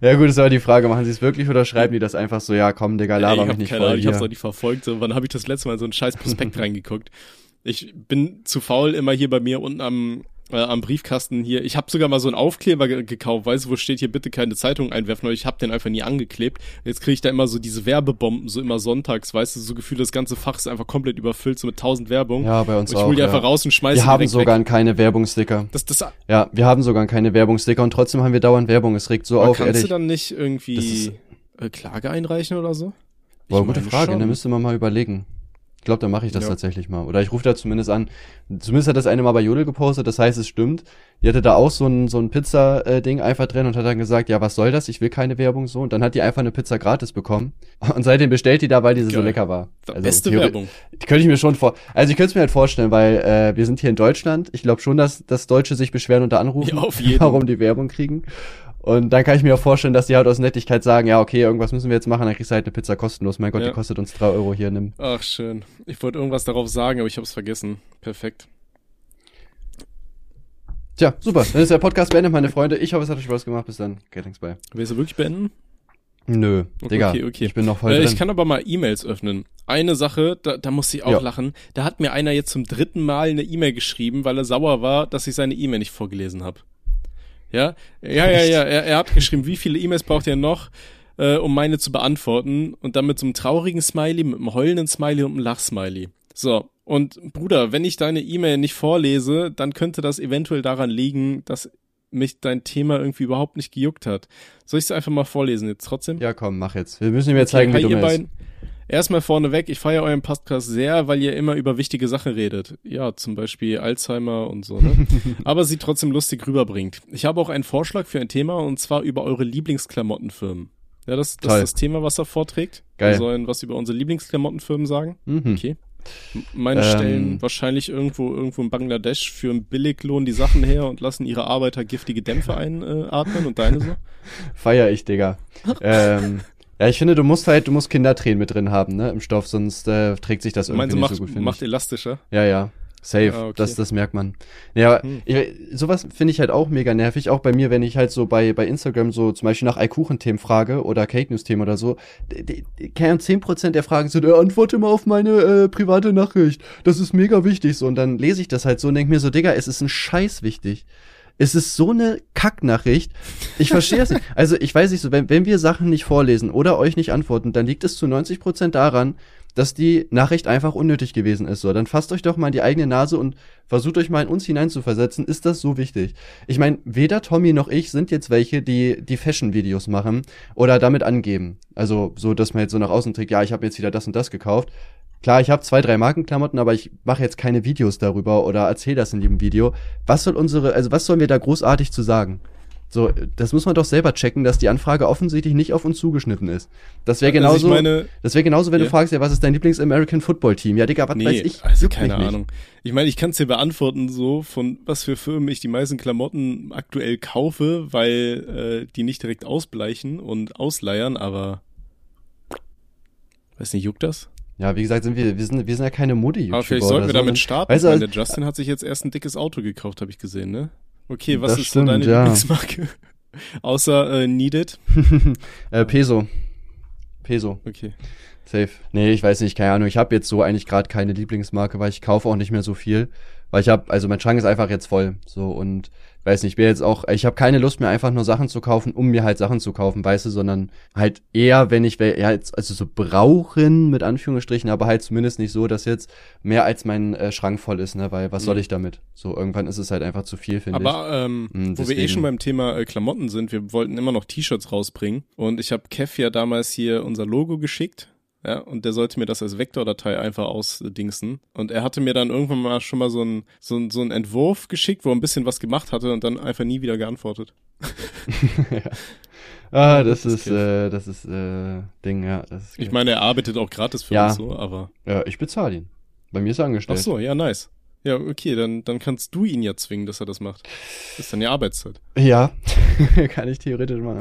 Ja gut, ist aber die Frage, machen sie es wirklich oder schreiben die das einfach so, ja komm, Digga, Ey, laber ich mich nicht keine voll Ahnung, ich hab's auch nicht verfolgt. So, wann habe ich das letzte Mal in so einen scheiß Prospekt reingeguckt? Ich bin zu faul, immer hier bei mir unten am, äh, am Briefkasten hier. Ich habe sogar mal so einen Aufkleber ge gekauft, weißt du, wo steht hier bitte keine Zeitung einwerfen, aber ich habe den einfach nie angeklebt. Jetzt kriege ich da immer so diese Werbebomben, so immer sonntags, weißt du, so Gefühl, das ganze Fach ist einfach komplett überfüllt, so mit tausend Werbung. Ja, bei uns Und ich auch. hol die ja. einfach raus und schmeiße wir haben sogar weg. keine Werbungssticker. Das, das, Ja, wir haben sogar keine Werbungssticker und trotzdem haben wir dauernd Werbung. Es regt so aber auf, kannst ehrlich. du dann nicht irgendwie ist- äh, Klage einreichen oder so? Boah, gute Frage, schon. ne? Müsste man mal überlegen. Ich glaube, dann mache ich das Ja. tatsächlich mal. Oder ich rufe da zumindest an. Zumindest hat das eine mal bei Jodel gepostet, das heißt, es stimmt. Die hatte da auch so ein, so ein Pizza-Ding einfach drin und hat dann gesagt, ja, was soll das? Ich will keine Werbung so. Und dann hat die einfach eine Pizza gratis bekommen. Und seitdem bestellt die da, weil diese so Geil. lecker war. Beste theori- Werbung. Die könnte ich mir schon vor. Also ich könnte es mir halt vorstellen, weil äh, wir sind hier in Deutschland. Ich glaube schon, dass, dass Deutsche sich beschweren und da anrufen, Ja, auf jeden. warum die Werbung kriegen. Und dann kann ich mir auch vorstellen, dass die halt aus Nettigkeit sagen, ja, okay, irgendwas müssen wir jetzt machen, dann kriegst du halt eine Pizza kostenlos. Mein Gott, Ja. die kostet uns drei Euro hier. Nimm. Ach, schön. Ich wollte irgendwas darauf sagen, aber ich habe es vergessen. Perfekt. Tja, super. Dann ist der Podcast beendet, meine Freunde. Ich hoffe, es hat euch Spaß gemacht. Bis dann. Okay, thanks, bye. Willst du wirklich beenden? Nö, Digga. Okay, okay. Ich bin noch voll Äh, drin. ich kann aber mal E-Mails öffnen. Eine Sache, da, da musste ich auch Ja. lachen. Da hat mir einer jetzt zum dritten Mal eine E-Mail geschrieben, weil er sauer war, dass ich seine E-Mail nicht vorgelesen habe. Ja, ja, ja, ja. Er, er hat geschrieben, wie viele E-Mails braucht ihr noch, äh, um meine zu beantworten? Und dann mit so einem traurigen Smiley, mit einem heulenden Smiley und einem Lachsmiley. So. Und Bruder, wenn ich deine E-Mail nicht vorlese, dann könnte das eventuell daran liegen, dass mich dein Thema irgendwie überhaupt nicht gejuckt hat. Soll ich es einfach mal vorlesen jetzt trotzdem? ja, komm, mach jetzt. Wir müssen ihm jetzt zeigen, hi, wie dumm er ist. Erstmal vorneweg, ich feiere euren Podcast sehr, weil ihr immer über wichtige Sachen redet. Ja, zum Beispiel Alzheimer und so, ne? Aber sie trotzdem lustig rüberbringt. Ich habe auch einen Vorschlag für ein Thema und zwar über eure Lieblingsklamottenfirmen. Ja, das, das Toll. ist das Thema, was er vorträgt. Geil. Wir sollen was über unsere Lieblingsklamottenfirmen sagen. Mhm. Okay. Meine Ähm. stellen wahrscheinlich irgendwo irgendwo in Bangladesch für einen Billiglohn die Sachen her und lassen ihre Arbeiter giftige Dämpfe einatmen und deine so. Feier ich, Digga. ähm, ja, ich finde, du musst halt, du musst Kindertränen mit drin haben, ne, im Stoff, sonst äh, trägt sich das irgendwie Meinst nicht macht, so gut, finde macht elastischer? Ja, ja. Safe, Ah, okay. das, das merkt man. Ja, aber Hm. ich, sowas finde ich halt auch mega nervig, auch bei mir, wenn ich halt so bei, bei Instagram so zum Beispiel nach Eikuchen-Themen frage oder Cake-News-Themen oder so, keine Ahnung, 10% der Fragen sind, äh, antworte mal auf meine äh, private Nachricht, das ist mega wichtig, so, und dann lese ich das halt so und denke mir so, Digga, es ist ein Scheiß wichtig. Es ist so eine Kacknachricht. Ich verstehe es nicht. Also ich weiß nicht so, wenn, wenn wir Sachen nicht vorlesen oder euch nicht antworten, dann liegt es zu 90% daran, dass die Nachricht einfach unnötig gewesen ist. So, dann fasst euch doch mal in die eigene Nase und versucht euch mal in uns hineinzuversetzen. Ist das so wichtig? Ich meine, weder Tommy noch ich sind jetzt welche, die die Fashion-Videos machen oder damit angeben. Also so, dass man jetzt so nach außen trägt, ja, ich habe jetzt wieder das und das gekauft. Klar, ich habe zwei, drei Markenklamotten, aber ich mache jetzt keine Videos darüber oder erzähle das in jedem Video. Was soll unsere, also was sollen wir da großartig zu sagen? So, das muss man doch selber checken, dass die Anfrage offensichtlich nicht auf uns zugeschnitten ist. Das wäre genauso, Also meine, das wäre genauso, wenn Ja. du fragst, ja, was ist dein Lieblings-American Football Team? Ja, Digga, was nee, weiß ich? also keine mich nicht. Ahnung. Ich meine, ich kann es dir beantworten, so von was für Firmen ich die meisten Klamotten aktuell kaufe, weil äh, die nicht direkt ausbleichen und ausleiern, aber weiß nicht, juckt das? Ja, wie gesagt, sind wir, wir sind, wir sind ja keine Modi-YouTuber. Aber vielleicht sollten wir so, damit starten, Weißt du, weil also- der Justin hat sich jetzt erst ein dickes Auto gekauft, habe ich gesehen, ne? Okay, was ist stimmt, so deine ja. Lieblingsmarke? Außer äh, Needed? äh, Peso. Peso. Okay. Safe. Nee, ich weiß nicht, keine Ahnung. Ich habe jetzt so eigentlich gerade keine Lieblingsmarke, weil ich kaufe auch nicht mehr so viel. Weil ich habe, also mein Schrank ist einfach jetzt voll. So und weiß nicht, ich bin jetzt auch, ich habe keine Lust mehr, einfach nur Sachen zu kaufen, um mir halt Sachen zu kaufen, weißt du, sondern halt eher, wenn ich, ja, jetzt, also so brauchen, mit Anführungsstrichen, aber halt zumindest nicht so, dass jetzt mehr als mein äh, Schrank voll ist, ne, weil was soll Mhm. ich damit? So, irgendwann ist es halt einfach zu viel, finde ich. Aber ähm, Mm, wo wir eh schon beim Thema äh, Klamotten sind, wir wollten immer noch T-Shirts rausbringen und ich habe Kev ja damals hier unser Logo geschickt. Ja, und der sollte mir das als Vektordatei einfach ausdingsen. Und er hatte mir dann irgendwann mal schon mal so einen so einen- so einen Entwurf geschickt, wo er ein bisschen was gemacht hatte und dann einfach nie wieder geantwortet. Ah, das das ist, äh, das ist, äh, Ding, ja. Das ist Ich meine, er arbeitet auch gratis für Ja. uns so, aber. ja, ich bezahle ihn. Bei mir ist er Ach angestellt. so, ja, nice. Ja, okay, dann, dann kannst du ihn ja zwingen, dass er das macht. Das ist dann ja Arbeitszeit. Ja, kann ich theoretisch machen.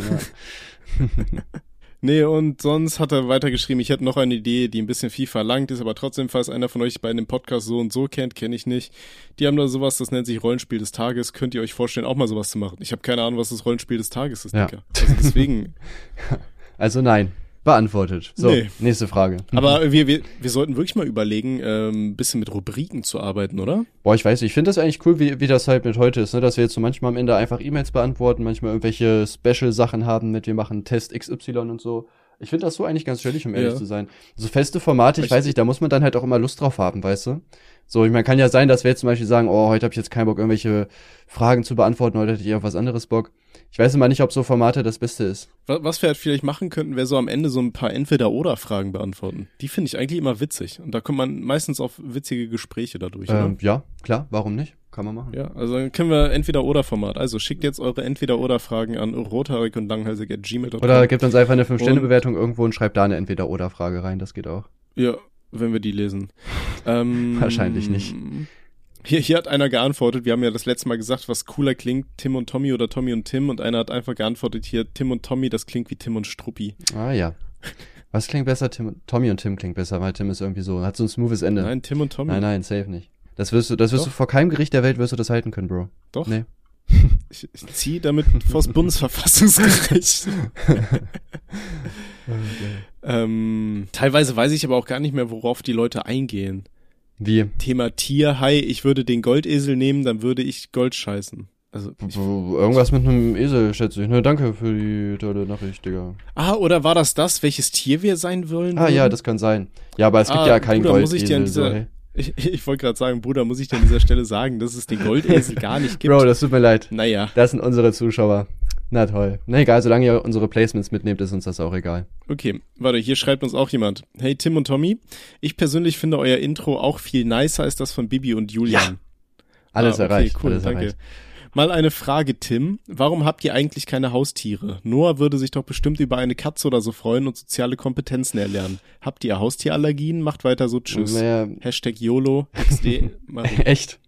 Ja. Nee, und sonst hat er weitergeschrieben, ich hätte noch eine Idee, die ein bisschen viel verlangt ist, aber trotzdem, falls einer von euch bei dem Podcast so und so kennt, kenne ich nicht. Die haben da sowas, das nennt sich Rollenspiel des Tages. Könnt ihr euch vorstellen, auch mal sowas zu machen? Ich habe keine Ahnung, was das Rollenspiel des Tages ist, Ja. Dicker. Also deswegen. Also nein, beantwortet. So, Nee. nächste Frage. aber wir, wir, wir sollten wirklich mal überlegen, ähm, ein bisschen mit Rubriken zu arbeiten, oder? Boah, ich weiß nicht, ich finde das eigentlich cool, wie, wie das halt mit heute ist, ne? dass wir jetzt so manchmal am Ende einfach E-Mails beantworten, manchmal irgendwelche Special-Sachen haben mit, wir machen Test XY und so. Ich finde das so eigentlich ganz chillig, um ehrlich Ja. zu sein. So feste Formate, ich Ich- weiß nicht, da muss man dann halt auch immer Lust drauf haben, weißt du? So, ich meine, kann ja sein, dass wir jetzt zum Beispiel sagen, oh, heute habe ich jetzt keinen Bock, irgendwelche Fragen zu beantworten, heute hätte ich auf was anderes Bock. Ich weiß immer nicht, ob so Formate das Beste ist. Was, wir halt vielleicht machen könnten, wäre so am Ende so ein paar Entweder-Oder-Fragen beantworten. Die finde ich eigentlich immer witzig. Und da kommt man meistens auf witzige Gespräche dadurch. Ähm, ja, klar, warum nicht? Kann man machen. Ja, also dann können wir Entweder-Oder-Format. Also schickt jetzt eure Entweder-Oder-Fragen an rothaarig und langhälsig at gmail.com. Oder gebt uns einfach eine 5-Sterne-Bewertung irgendwo und schreibt da eine Entweder-Oder-Frage rein, das geht auch. Ja, wenn wir die lesen. Ähm, Wahrscheinlich nicht. Hier, hier hat einer geantwortet, wir haben ja das letzte Mal gesagt, was cooler klingt, Tim und Tommy oder Tommy und Tim und einer hat einfach geantwortet hier, Tim und Tommy, das klingt wie Tim und Struppi. Ah ja. Was klingt besser? Tim, Tommy und Tim klingt besser, weil Tim ist irgendwie so, hat so ein smoothes Ende. Nein, Tim und Tommy. nein, nein safe nicht. Das wirst du, das wirst Doch. du vor keinem Gericht der Welt wirst du das halten können, Bro. Doch, Nee. ich, ich ziehe damit vors Bundesverfassungsgericht. ähm, teilweise weiß ich aber auch gar nicht mehr, worauf die Leute eingehen. Wie? Thema Tierhai, ich würde den Goldesel nehmen, dann würde ich Gold scheißen. Also, ich, Irgendwas mit einem Esel, schätze ich. Ne, danke für die tolle Nachricht, Digga. ah, oder war das das, welches Tier wir sein wollen? Ah würden? ja, das kann sein. Ja, aber es gibt Ah, ja keinen Bruder, muss ich dir an Goldesel. So, dieser- hey. Ich, ich wollte gerade sagen, Bruder, muss ich dir an dieser Stelle sagen, dass es den Goldesel gar nicht gibt. Bro, das tut mir leid. naja, Das sind unsere Zuschauer. Na toll. Na egal, solange ihr unsere Placements mitnehmt, ist uns das auch egal. okay. Warte, hier schreibt uns auch jemand. Hey Tim und Tommy, ich persönlich finde euer Intro auch viel nicer als das von Bibi und Julian. Alles Ah, okay, erreicht. Cool, alles danke. erreicht. Mal eine Frage, Tim. Warum habt ihr eigentlich keine Haustiere? Noah würde sich doch bestimmt über eine Katze oder so freuen und soziale Kompetenzen erlernen. Habt ihr Haustierallergien? Macht weiter so. Tschüss. Naja, Hashtag YOLO. XD. Echt?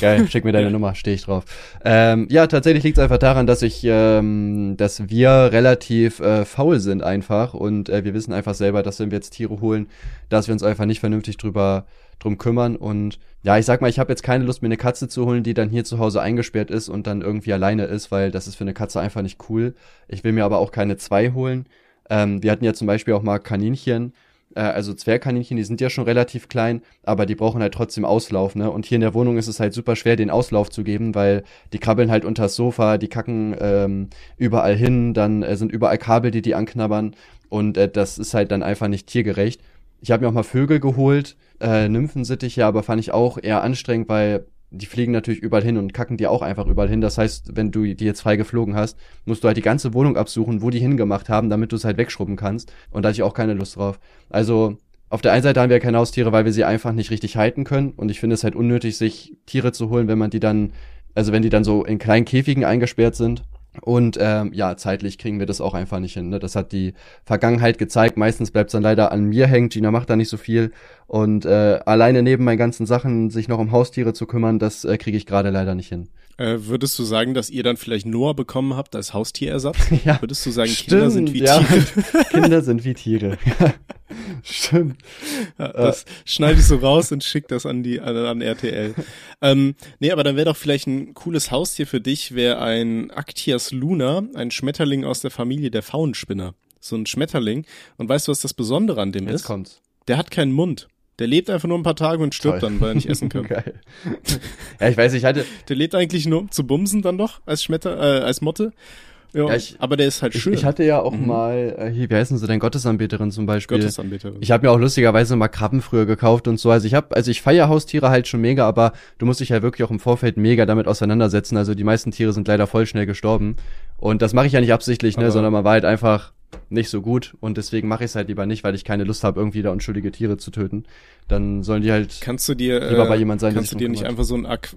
Geil, schick mir deine Nummer, stehe ich drauf. Ähm, ja, tatsächlich liegt es einfach daran, dass ich, ähm, dass wir relativ äh, faul sind einfach und äh, wir wissen einfach selber, dass wenn wir jetzt Tiere holen, dass wir uns einfach nicht vernünftig drüber drum kümmern und ja, ich sag mal, ich habe jetzt keine Lust, mir eine Katze zu holen, die dann hier zu Hause eingesperrt ist und dann irgendwie alleine ist, weil das ist für eine Katze einfach nicht cool. Ich will mir aber auch keine zwei holen. Ähm, wir hatten ja zum Beispiel auch mal Kaninchen, äh, also Zwergkaninchen, die sind ja schon relativ klein, aber die brauchen halt trotzdem Auslauf, ne? Und hier in der Wohnung ist es halt super schwer, den Auslauf zu geben, weil die krabbeln halt unters Sofa, die kacken ähm, überall hin, dann äh, sind überall Kabel, die die anknabbern und äh, das ist halt dann einfach nicht tiergerecht. Ich habe mir auch mal Vögel geholt, äh, Nymphensittiche, aber fand ich auch eher anstrengend, weil die fliegen natürlich überall hin und kacken die auch einfach überall hin. Das heißt, wenn du die jetzt frei geflogen hast, musst du halt die ganze Wohnung absuchen, wo die hingemacht haben, damit du es halt wegschrubben kannst. Und da hatte ich auch keine Lust drauf. Also, auf der einen Seite haben wir keine Haustiere, weil wir sie einfach nicht richtig halten können. Und ich finde es halt unnötig, sich Tiere zu holen, wenn man die dann, also wenn die dann so in kleinen Käfigen eingesperrt sind. Und ähm, ja, zeitlich kriegen wir das auch einfach nicht hin. Ne? Das hat die Vergangenheit gezeigt. Meistens bleibt es dann leider an mir hängen. Gina macht da nicht so viel. Und äh, alleine neben meinen ganzen Sachen sich noch um Haustiere zu kümmern, das äh, kriege ich gerade leider nicht hin. Äh, würdest du sagen, dass ihr dann vielleicht Noah bekommen habt als Haustierersatz? Ja, Würdest du sagen, Kinder sind wie ja. Tiere? Kinder sind wie Tiere. Stimmt. Ja, das schneide ich so raus und schick das an die an, an RTL. ähm, nee, aber dann wäre doch vielleicht ein cooles Haustier für dich, wäre ein Actias luna, ein Schmetterling aus der Familie der Faunspinner. So ein Schmetterling. Und weißt du, was das Besondere an dem Jetzt ist? kommt's. Der hat keinen Mund. Der lebt einfach nur ein paar Tage und stirbt Toll. dann, weil er nicht essen kann. Geil. Ja, ich weiß, ich hatte, Der lebt eigentlich nur um zu bumsen dann doch als Schmetter, äh, als Motte. Ja, Ja, ich- aber der ist halt ich, schön. ich hatte ja auch Mhm. mal, äh, hier, wie heißen sie denn, Gottesanbeterin zum Beispiel. Gottesanbeterin. Ich habe mir auch lustigerweise mal Krabben früher gekauft und so. Also ich habe, also ich feier Haustiere halt schon mega, aber du musst dich ja wirklich auch im Vorfeld mega damit auseinandersetzen. Also die meisten Tiere sind leider voll schnell gestorben. Und das mache ich ja nicht absichtlich, ne, Aber- sondern man war halt einfach nicht so gut und deswegen mache ich es halt lieber nicht, weil ich keine Lust habe, irgendwie da unschuldige Tiere zu töten. Dann sollen die halt. Kannst du dir, Lieber äh, bei jemand sein, kannst du dir nicht einfach so ein, Aqu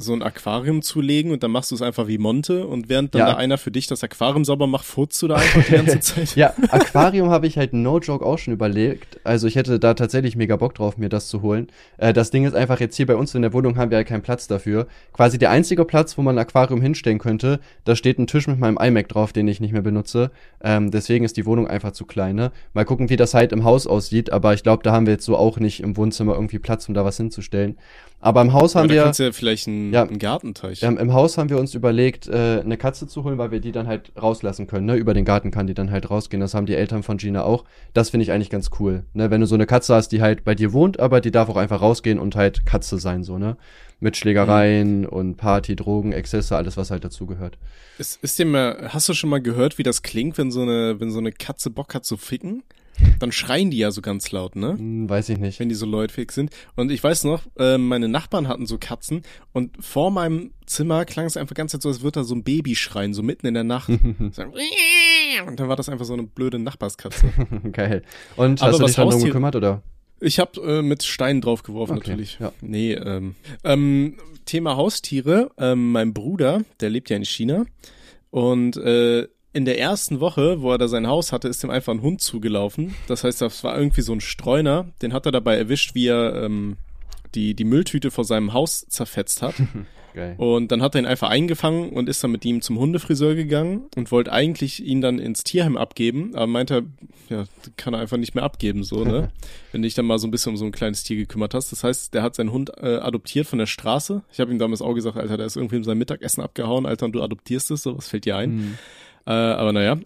so ein Aquarium zulegen und dann machst du es einfach wie Monte und während dann Ja. da einer für dich das Aquarium sauber macht, furzt du da einfach die ganze Zeit? Ja, Aquarium habe ich halt no joke auch schon überlegt. Also ich hätte da tatsächlich mega Bock drauf, mir das zu holen. Äh, das Ding ist einfach jetzt hier bei uns in der Wohnung haben wir halt keinen Platz dafür. Quasi der einzige Platz, wo man ein Aquarium hinstellen könnte, da steht ein Tisch mit meinem iMac drauf, den ich nicht mehr benutze. Ähm, deswegen ist die Wohnung einfach zu klein. Ne? Mal gucken, wie das halt im Haus aussieht. Aber ich glaube, da haben wir jetzt so auch nicht im Wohnzimmer irgendwie Platz, um da was hinzustellen. Aber im Haus haben da wir. kannst ja vielleicht einen, Ja. einen Gartenteich. Ähm, Im Haus haben wir uns überlegt, äh, eine Katze zu holen, weil wir die dann halt rauslassen können. Ne? Über den Garten kann die dann halt rausgehen. Das haben die Eltern von Gina auch. Das finde ich eigentlich ganz cool. Ne? Wenn du so eine Katze hast, die halt bei dir wohnt, aber die darf auch einfach rausgehen und halt Katze sein, so, ne? Mit Schlägereien und Party, Drogen, Exzesse, alles, was halt dazugehört. Ist, ist dir mal, hast du schon mal gehört, wie das klingt, wenn so eine, wenn so eine Katze Bock hat zu ficken? Dann schreien die ja so ganz laut, ne? Hm, weiß ich nicht. Wenn die so läufig sind. Und ich weiß noch, äh, meine Nachbarn hatten so Katzen und vor meinem Zimmer klang es einfach ganz so, als würde da so ein Baby schreien, so mitten in der Nacht. und dann war das einfach so eine blöde Nachbarskatze. Geil. Und Aber hast du was dich dann darum gekümmert, oder? Ich habe äh, mit Steinen draufgeworfen Okay, natürlich. ja. Nee, ähm, ähm, Thema Haustiere. Ähm, mein Bruder, der lebt ja in China und äh, in der ersten Woche, wo er da sein Haus hatte, ist ihm einfach ein Hund zugelaufen. Das heißt, das war irgendwie so ein Streuner. Den hat er dabei erwischt, wie er ähm, die die Mülltüte vor seinem Haus zerfetzt hat. Geil. Und dann hat er ihn einfach eingefangen und ist dann mit ihm zum Hundefriseur gegangen und wollte eigentlich ihn dann ins Tierheim abgeben, aber meinte, ja, kann er einfach nicht mehr abgeben, so, ne? Wenn du dich dann mal so ein bisschen um so ein kleines Tier gekümmert hast. Das heißt, der hat seinen Hund äh, adoptiert von der Straße. Ich habe ihm damals auch gesagt, Alter, der ist irgendwie in sein Mittagessen abgehauen, Alter, und du adoptierst es, so, was fällt dir ein? Hm. Äh, aber naja.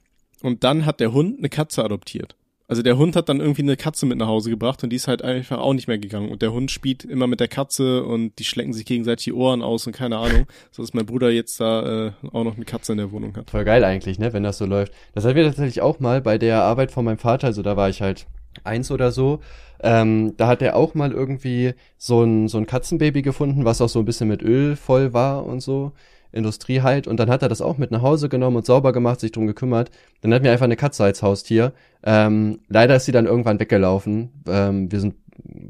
Und dann hat der Hund eine Katze adoptiert. Also der Hund hat dann irgendwie eine Katze mit nach Hause gebracht und die ist halt einfach auch nicht mehr gegangen. Und der Hund spielt immer mit der Katze und die schlecken sich gegenseitig die Ohren aus und keine Ahnung. So dass mein Bruder jetzt da äh, auch noch eine Katze in der Wohnung hat. Voll geil eigentlich, ne, wenn das so läuft. Das hatten wir tatsächlich auch mal bei der Arbeit von meinem Vater, also da war ich halt eins oder so. Ähm, da hat er auch mal irgendwie so ein, so ein Katzenbaby gefunden, was auch so ein bisschen mit Öl voll war und so. Industrie halt. Und dann hat er das auch mit nach Hause genommen und sauber gemacht, sich drum gekümmert. Dann hatten wir einfach eine Katze als Haustier. Ähm, leider ist sie dann irgendwann weggelaufen. Ähm, wir sind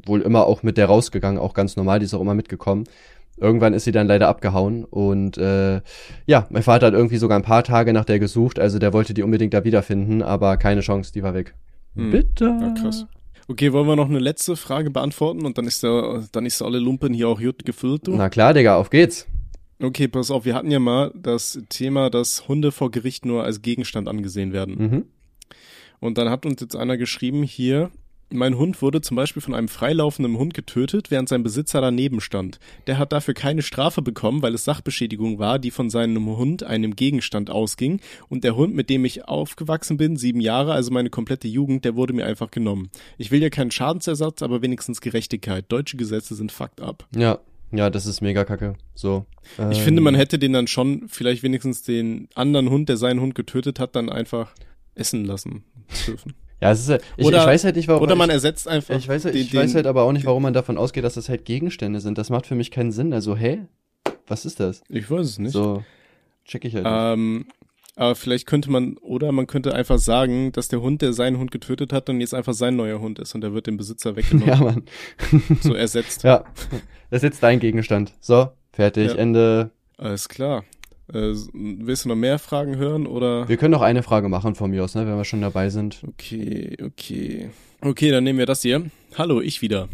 wohl immer auch mit der rausgegangen, auch ganz normal, die ist auch immer mitgekommen. Irgendwann ist sie dann leider abgehauen und äh, ja, mein Vater hat irgendwie sogar ein paar Tage nach der gesucht, also der wollte die unbedingt da wiederfinden, aber keine Chance, die war weg. Hm. Bitte. Ja, krass. Okay, wollen wir noch eine letzte Frage beantworten und dann ist der, dann ist alle Lumpen hier auch gut gefüllt, du? Na klar, Digga, auf geht's. Okay, pass auf, wir hatten ja mal das Thema, dass Hunde vor Gericht nur als Gegenstand angesehen werden. Mhm. Und dann hat uns jetzt einer geschrieben hier, mein Hund wurde zum Beispiel von einem freilaufenden Hund getötet, während sein Besitzer daneben stand. Der hat dafür keine Strafe bekommen, weil es Sachbeschädigung war, die von seinem Hund einem Gegenstand ausging. Und der Hund, mit dem ich aufgewachsen bin, sieben Jahre, also meine komplette Jugend, der wurde mir einfach genommen. Ich will ja keinen Schadensersatz, aber wenigstens Gerechtigkeit. Deutsche Gesetze sind fucked up. Ja, ja, das ist mega kacke. So. Ich ähm, finde, man hätte den dann schon vielleicht wenigstens den anderen Hund, der seinen Hund getötet hat, dann einfach essen lassen dürfen. Ja, es ist ja, ich, Oder- ich weiß halt nicht, warum. Oder man ich, ersetzt einfach. ich weiß, halt- den- ich weiß halt aber auch nicht, warum man davon ausgeht, dass das halt Gegenstände sind. Das macht für mich keinen Sinn. Also, hä? Was ist das? Ich weiß es nicht. So, check ich halt nicht. Aber vielleicht könnte man, oder man könnte einfach sagen, dass der Hund, der seinen Hund getötet hat, dann jetzt einfach sein neuer Hund ist und der wird dem Besitzer weggenommen. Ja, Mann. So ersetzt. Ja, das ist jetzt dein Gegenstand. So, fertig, Ja. Ende. Alles klar. Äh, willst du noch mehr Fragen hören oder? Wir können noch eine Frage machen von mir aus, ne, wenn wir schon dabei sind. Okay, okay. Okay, dann nehmen wir das hier. Hallo, ich wieder.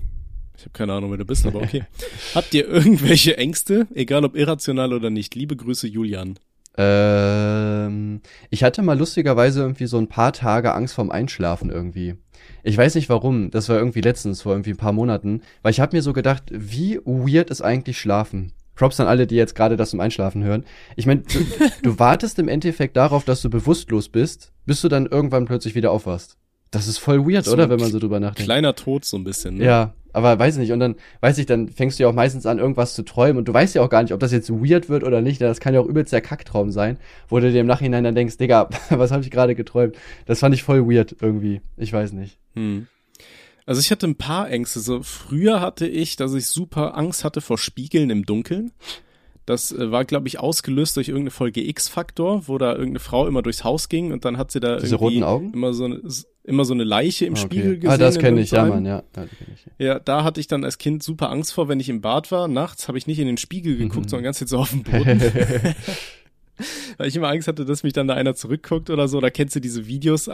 Ich habe keine Ahnung, wer du bist, aber okay. Habt ihr irgendwelche Ängste, egal ob irrational oder nicht? Liebe Grüße, Julian. Ähm, ich hatte mal lustigerweise irgendwie so ein paar Tage Angst vorm Einschlafen irgendwie. Ich weiß nicht warum, das war irgendwie letztens, vor irgendwie ein paar Monaten, weil ich habe mir so gedacht, wie weird ist eigentlich Schlafen? Props an alle, die jetzt gerade das zum Einschlafen hören. Ich meine, du, du wartest im Endeffekt darauf, dass du bewusstlos bist, bis du dann irgendwann plötzlich wieder aufwachst. Das ist voll weird, So oder, wenn man so drüber nachdenkt? Kleiner Tod so ein bisschen. Ne? Ja, aber weiß nicht. Und dann, weiß ich, dann fängst du ja auch meistens an, irgendwas zu träumen. Und du weißt ja auch gar nicht, ob das jetzt weird wird oder nicht. Das kann ja auch übelst der Kacktraum sein, wo du dir im Nachhinein dann denkst, Digga, was habe ich gerade geträumt? Das fand ich voll weird irgendwie. Ich weiß nicht. Hm. Also ich hatte ein paar Ängste. So früher hatte ich, dass ich super Angst hatte vor Spiegeln im Dunkeln. Das äh, war, glaube ich, ausgelöst durch irgendeine Folge X-Faktor, wo da irgendeine Frau immer durchs Haus ging und dann hat sie da Diese irgendwie roten Augen? immer so eine, immer so eine Leiche im Ah, Spiegel gesehen. Ah, das kenne ich, ja. Mann, ja. ja. Ja, da hatte ich dann als Kind super Angst vor, wenn ich im Bad war. Nachts habe ich nicht in den Spiegel geguckt, Mhm. sondern ganz jetzt so auf den Boden. Weil ich immer Angst hatte, dass mich dann da einer zurückguckt oder so. Da kennst du diese Videos,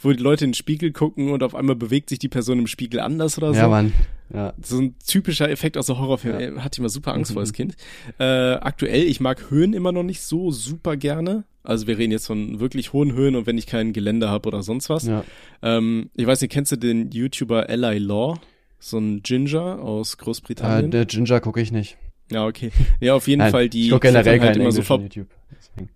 wo die Leute in den Spiegel gucken und auf einmal bewegt sich die Person im Spiegel anders oder so. Ja, Mann. Ja. So ein typischer Effekt aus der Horrorfilm. Ja. Hatte ich immer super Angst Mhm. vor als Kind. Äh, aktuell, ich mag Höhen immer noch nicht so super gerne. Also wir reden jetzt von wirklich hohen Höhen und wenn ich kein Gelände habe oder sonst was. ja. Ähm, ich weiß nicht, kennst du den YouTuber Eli Law? So ein Ginger aus Äh, Großbritannien. der Ginger gucke ich nicht. ja, okay. Ja, auf jeden Nein, Fall die ich gucke generell halt immer so vor, YouTube.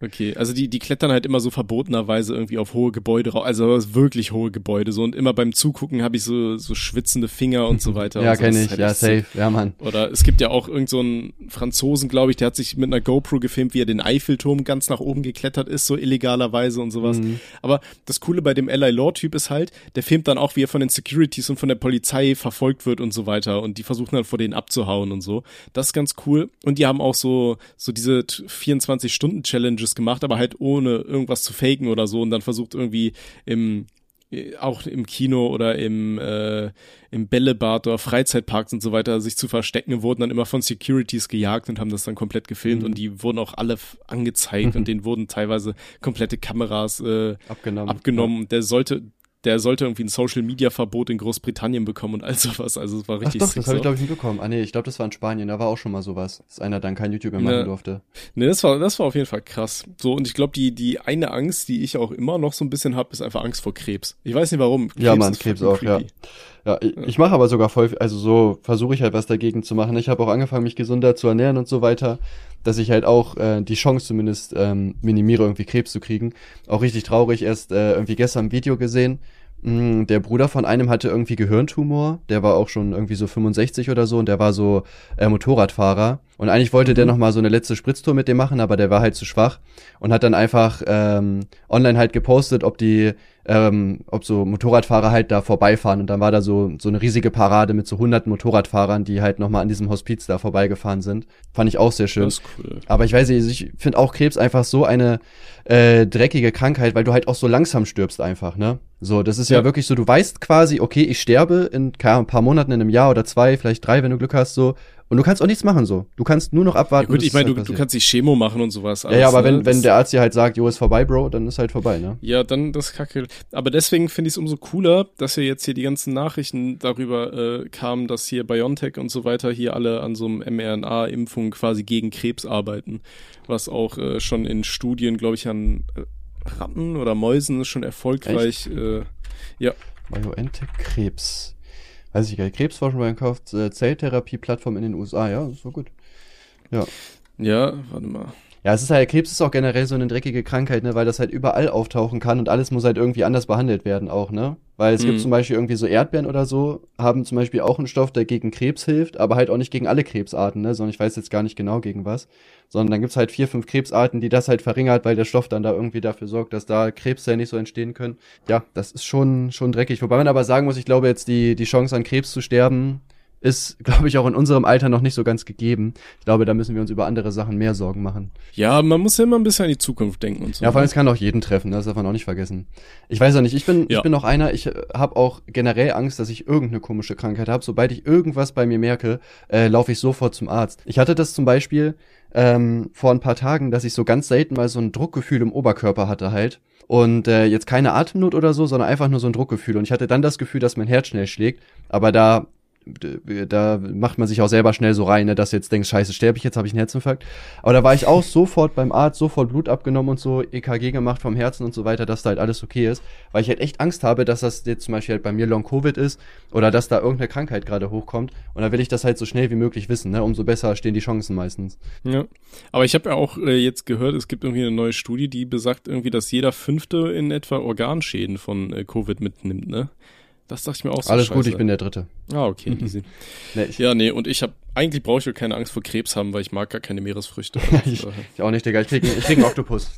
Okay, also die, die klettern halt immer so verbotenerweise irgendwie auf hohe Gebäude rauf, also wirklich hohe Gebäude so und immer beim Zugucken habe ich so, so schwitzende Finger und so weiter. ja, so. kenne ich, halt ja, safe, so. ja, Mann. Oder es gibt ja auch irgend so einen Franzosen, glaube ich, der hat sich mit einer GoPro gefilmt, wie er den Eiffelturm ganz nach oben geklettert ist, so illegalerweise und sowas. Mhm. Aber das Coole bei dem L.I. Law-Typ ist halt, der filmt dann auch, wie er von den Securities und von der Polizei verfolgt wird und so weiter und die versuchen dann vor denen abzuhauen und so. Das ist ganz cool. Und die haben auch so, so diese 24-Stunden-Challenges gemacht, aber halt ohne irgendwas zu faken oder so und dann versucht irgendwie im auch im Kino oder im, äh, im Bällebad oder Freizeitparks und so weiter sich zu verstecken, wurden dann immer von Securities gejagt und haben das dann komplett gefilmt mhm. und die wurden auch alle angezeigt und denen wurden teilweise komplette Kameras äh, abgenommen. abgenommen. Ja. Der sollte, der sollte irgendwie ein Social Media Verbot in Großbritannien bekommen und all sowas. Also es war richtig Ach doch, das habe ich glaube ich mitbekommen. Ah nee, ich glaube, das war in Spanien, da war auch schon mal sowas, dass einer dann kein YouTube mehr machen ne, durfte. Nee, das war das war auf jeden Fall krass. So und ich glaube, die die eine Angst, die ich auch immer noch so ein bisschen habe, ist einfach Angst vor Krebs. Ich weiß nicht warum. Krebs ja, man, Krebs auch, creepy. ja. Ja, ich, ich mache aber sogar voll, also so versuche ich halt was dagegen zu machen. Ich habe auch angefangen, mich gesünder zu ernähren und so weiter, dass ich halt auch äh, die Chance zumindest ähm, minimiere, irgendwie Krebs zu kriegen. Auch richtig traurig, erst äh, irgendwie gestern ein Video gesehen, Mm, der Bruder von einem hatte irgendwie Gehirntumor. Der war auch schon irgendwie so 65 oder so und der war so äh, Motorradfahrer. Und eigentlich wollte mhm. der noch mal so eine letzte Spritztour mit dem machen, aber der war halt zu schwach und hat dann einfach ähm, online halt gepostet, ob die, ähm, ob so Motorradfahrer halt da vorbeifahren. Und dann war da so so eine riesige Parade mit so hunderten Motorradfahrern, die halt noch mal an diesem Hospiz da vorbeigefahren sind. Fand ich auch sehr schön. Das ist cool. Aber ich weiß nicht, ich finde auch Krebs einfach so eine äh, dreckige Krankheit, weil du halt auch so langsam stirbst einfach, ne? So, das ist ja. ja, wirklich so, du weißt quasi, okay, ich sterbe in ein paar Monaten, in einem Jahr oder zwei, vielleicht drei, wenn du Glück hast, so. Und du kannst auch nichts machen, so. Du kannst nur noch abwarten. Ja, gut, ich meine, du, du kannst die Chemo machen und sowas. Alles, ja, ja, aber wenn, ne? wenn der Arzt dir halt sagt, jo, ist vorbei, Bro, dann ist halt vorbei, ne? Ja, dann das kacke. Aber deswegen finde ich es umso cooler, dass ja jetzt hier die ganzen Nachrichten darüber äh, kamen, dass hier BioNTech und so weiter hier alle an so einem mRNA-Impfung quasi gegen Krebs arbeiten. Was auch äh, schon in Studien, glaube ich, an äh, Ratten oder Mäusen schon erfolgreich. Äh, ja. BioNTech Krebs. Weiß ich gar nicht. Krebsforschung bei Kauf, äh, Zelltherapie-Plattform in den USA. Ja, war gut. Ja. Ja, warte mal. Ja, es ist halt, Krebs ist auch generell so eine dreckige Krankheit, ne, weil das halt überall auftauchen kann und alles muss halt irgendwie anders behandelt werden auch, ne? Weil es mhm. gibt zum Beispiel irgendwie so Erdbeeren oder so, haben zum Beispiel auch einen Stoff, der gegen Krebs hilft, aber halt auch nicht gegen alle Krebsarten, ne? Sondern ich weiß jetzt gar nicht genau gegen was. Sondern dann gibt's halt vier, fünf Krebsarten, die das halt verringert, weil der Stoff dann da irgendwie dafür sorgt, dass da Krebszellen nicht so entstehen können. Ja, das ist schon, schon dreckig. Wobei man aber sagen muss, ich glaube jetzt die, die Chance an Krebs zu sterben, ist, glaube ich, auch in unserem Alter noch nicht so ganz gegeben. Ich glaube, da müssen wir uns über andere Sachen mehr Sorgen machen. Ja, man muss ja immer ein bisschen an die Zukunft denken und so. Ja, vor allem, ne? es kann auch jeden treffen, das darf man auch nicht vergessen. Ich weiß auch nicht, ich bin, ja. ich bin auch einer, ich habe auch generell Angst, dass ich irgendeine komische Krankheit habe. Sobald ich irgendwas bei mir merke, äh, laufe ich sofort zum Arzt. Ich hatte das zum Beispiel ähm, vor ein paar Tagen, dass ich so ganz selten mal so ein Druckgefühl im Oberkörper hatte halt. Und äh, jetzt keine Atemnot oder so, sondern einfach nur so ein Druckgefühl. Und ich hatte dann das Gefühl, dass mein Herz schnell schlägt. Aber da da macht man sich auch selber schnell so rein, ne, dass du jetzt denkst, scheiße, sterbe ich jetzt, habe ich einen Herzinfarkt. Aber da war ich auch sofort beim Arzt, sofort Blut abgenommen und so, EKG gemacht vom Herzen und so weiter, dass da halt alles okay ist. Weil ich halt echt Angst habe, dass das jetzt zum Beispiel halt bei mir Long-Covid ist oder dass da irgendeine Krankheit gerade hochkommt. Und da will ich das halt so schnell wie möglich wissen, ne? Umso besser stehen die Chancen meistens. Ja. Aber ich habe ja auch äh, jetzt gehört, es gibt irgendwie eine neue Studie, die besagt irgendwie, dass jeder Fünfte in etwa Organschäden von äh, Covid mitnimmt, ne? Das dachte ich mir auch so. Alles scheiße. gut, ich bin der Dritte. Ah, okay, easy. nee, ja, nee, und ich habe eigentlich brauche ich ja keine Angst vor Krebs haben, weil ich mag gar keine Meeresfrüchte. ich, ich, auch nicht, Digga. Ich krieg, ich krieg einen Oktopus.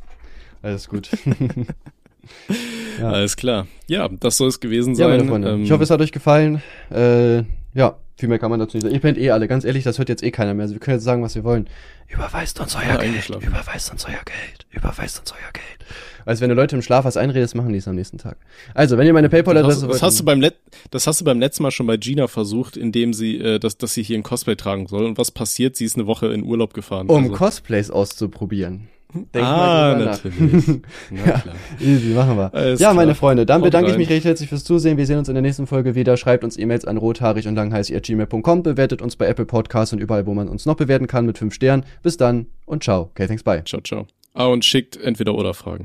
Alles gut. ja. Alles klar. Ja, das soll es gewesen sein. Ja, meine Freunde. Ähm, ich hoffe, es hat euch gefallen. Äh, ja, viel mehr kann man dazu nicht sagen. Ihr pennt eh alle. Ganz ehrlich, das hört jetzt eh keiner mehr. Also wir können jetzt sagen, was wir wollen. Überweist uns euer ja, Geld. Überweist uns euer Geld. Überweist uns euer Geld. Also wenn du Leute im Schlaf was einredest, machen die es am nächsten Tag. Also, wenn ihr meine PayPal-Adresse das, das hast du beim Let das hast du beim letzten Mal schon bei Gina versucht, indem sie, äh, dass, dass sie hier ein Cosplay tragen soll. Und was passiert? Sie ist eine Woche in Urlaub gefahren. Um also. Cosplays auszuprobieren. Denk ah, natürlich. ja, easy, machen wir. Alles ja, klar. meine Freunde, dann bedanke ich mich recht herzlich fürs Zusehen. Wir sehen uns in der nächsten Folge wieder. Schreibt uns E-Mails an rothaarig und langheißig.gmail.com. Bewertet uns bei Apple Podcasts und überall, wo man uns noch bewerten kann mit fünf Sternen. Bis dann und ciao. Okay, thanks, bye. Ciao, ciao. Ah, und schickt entweder oder Fragen.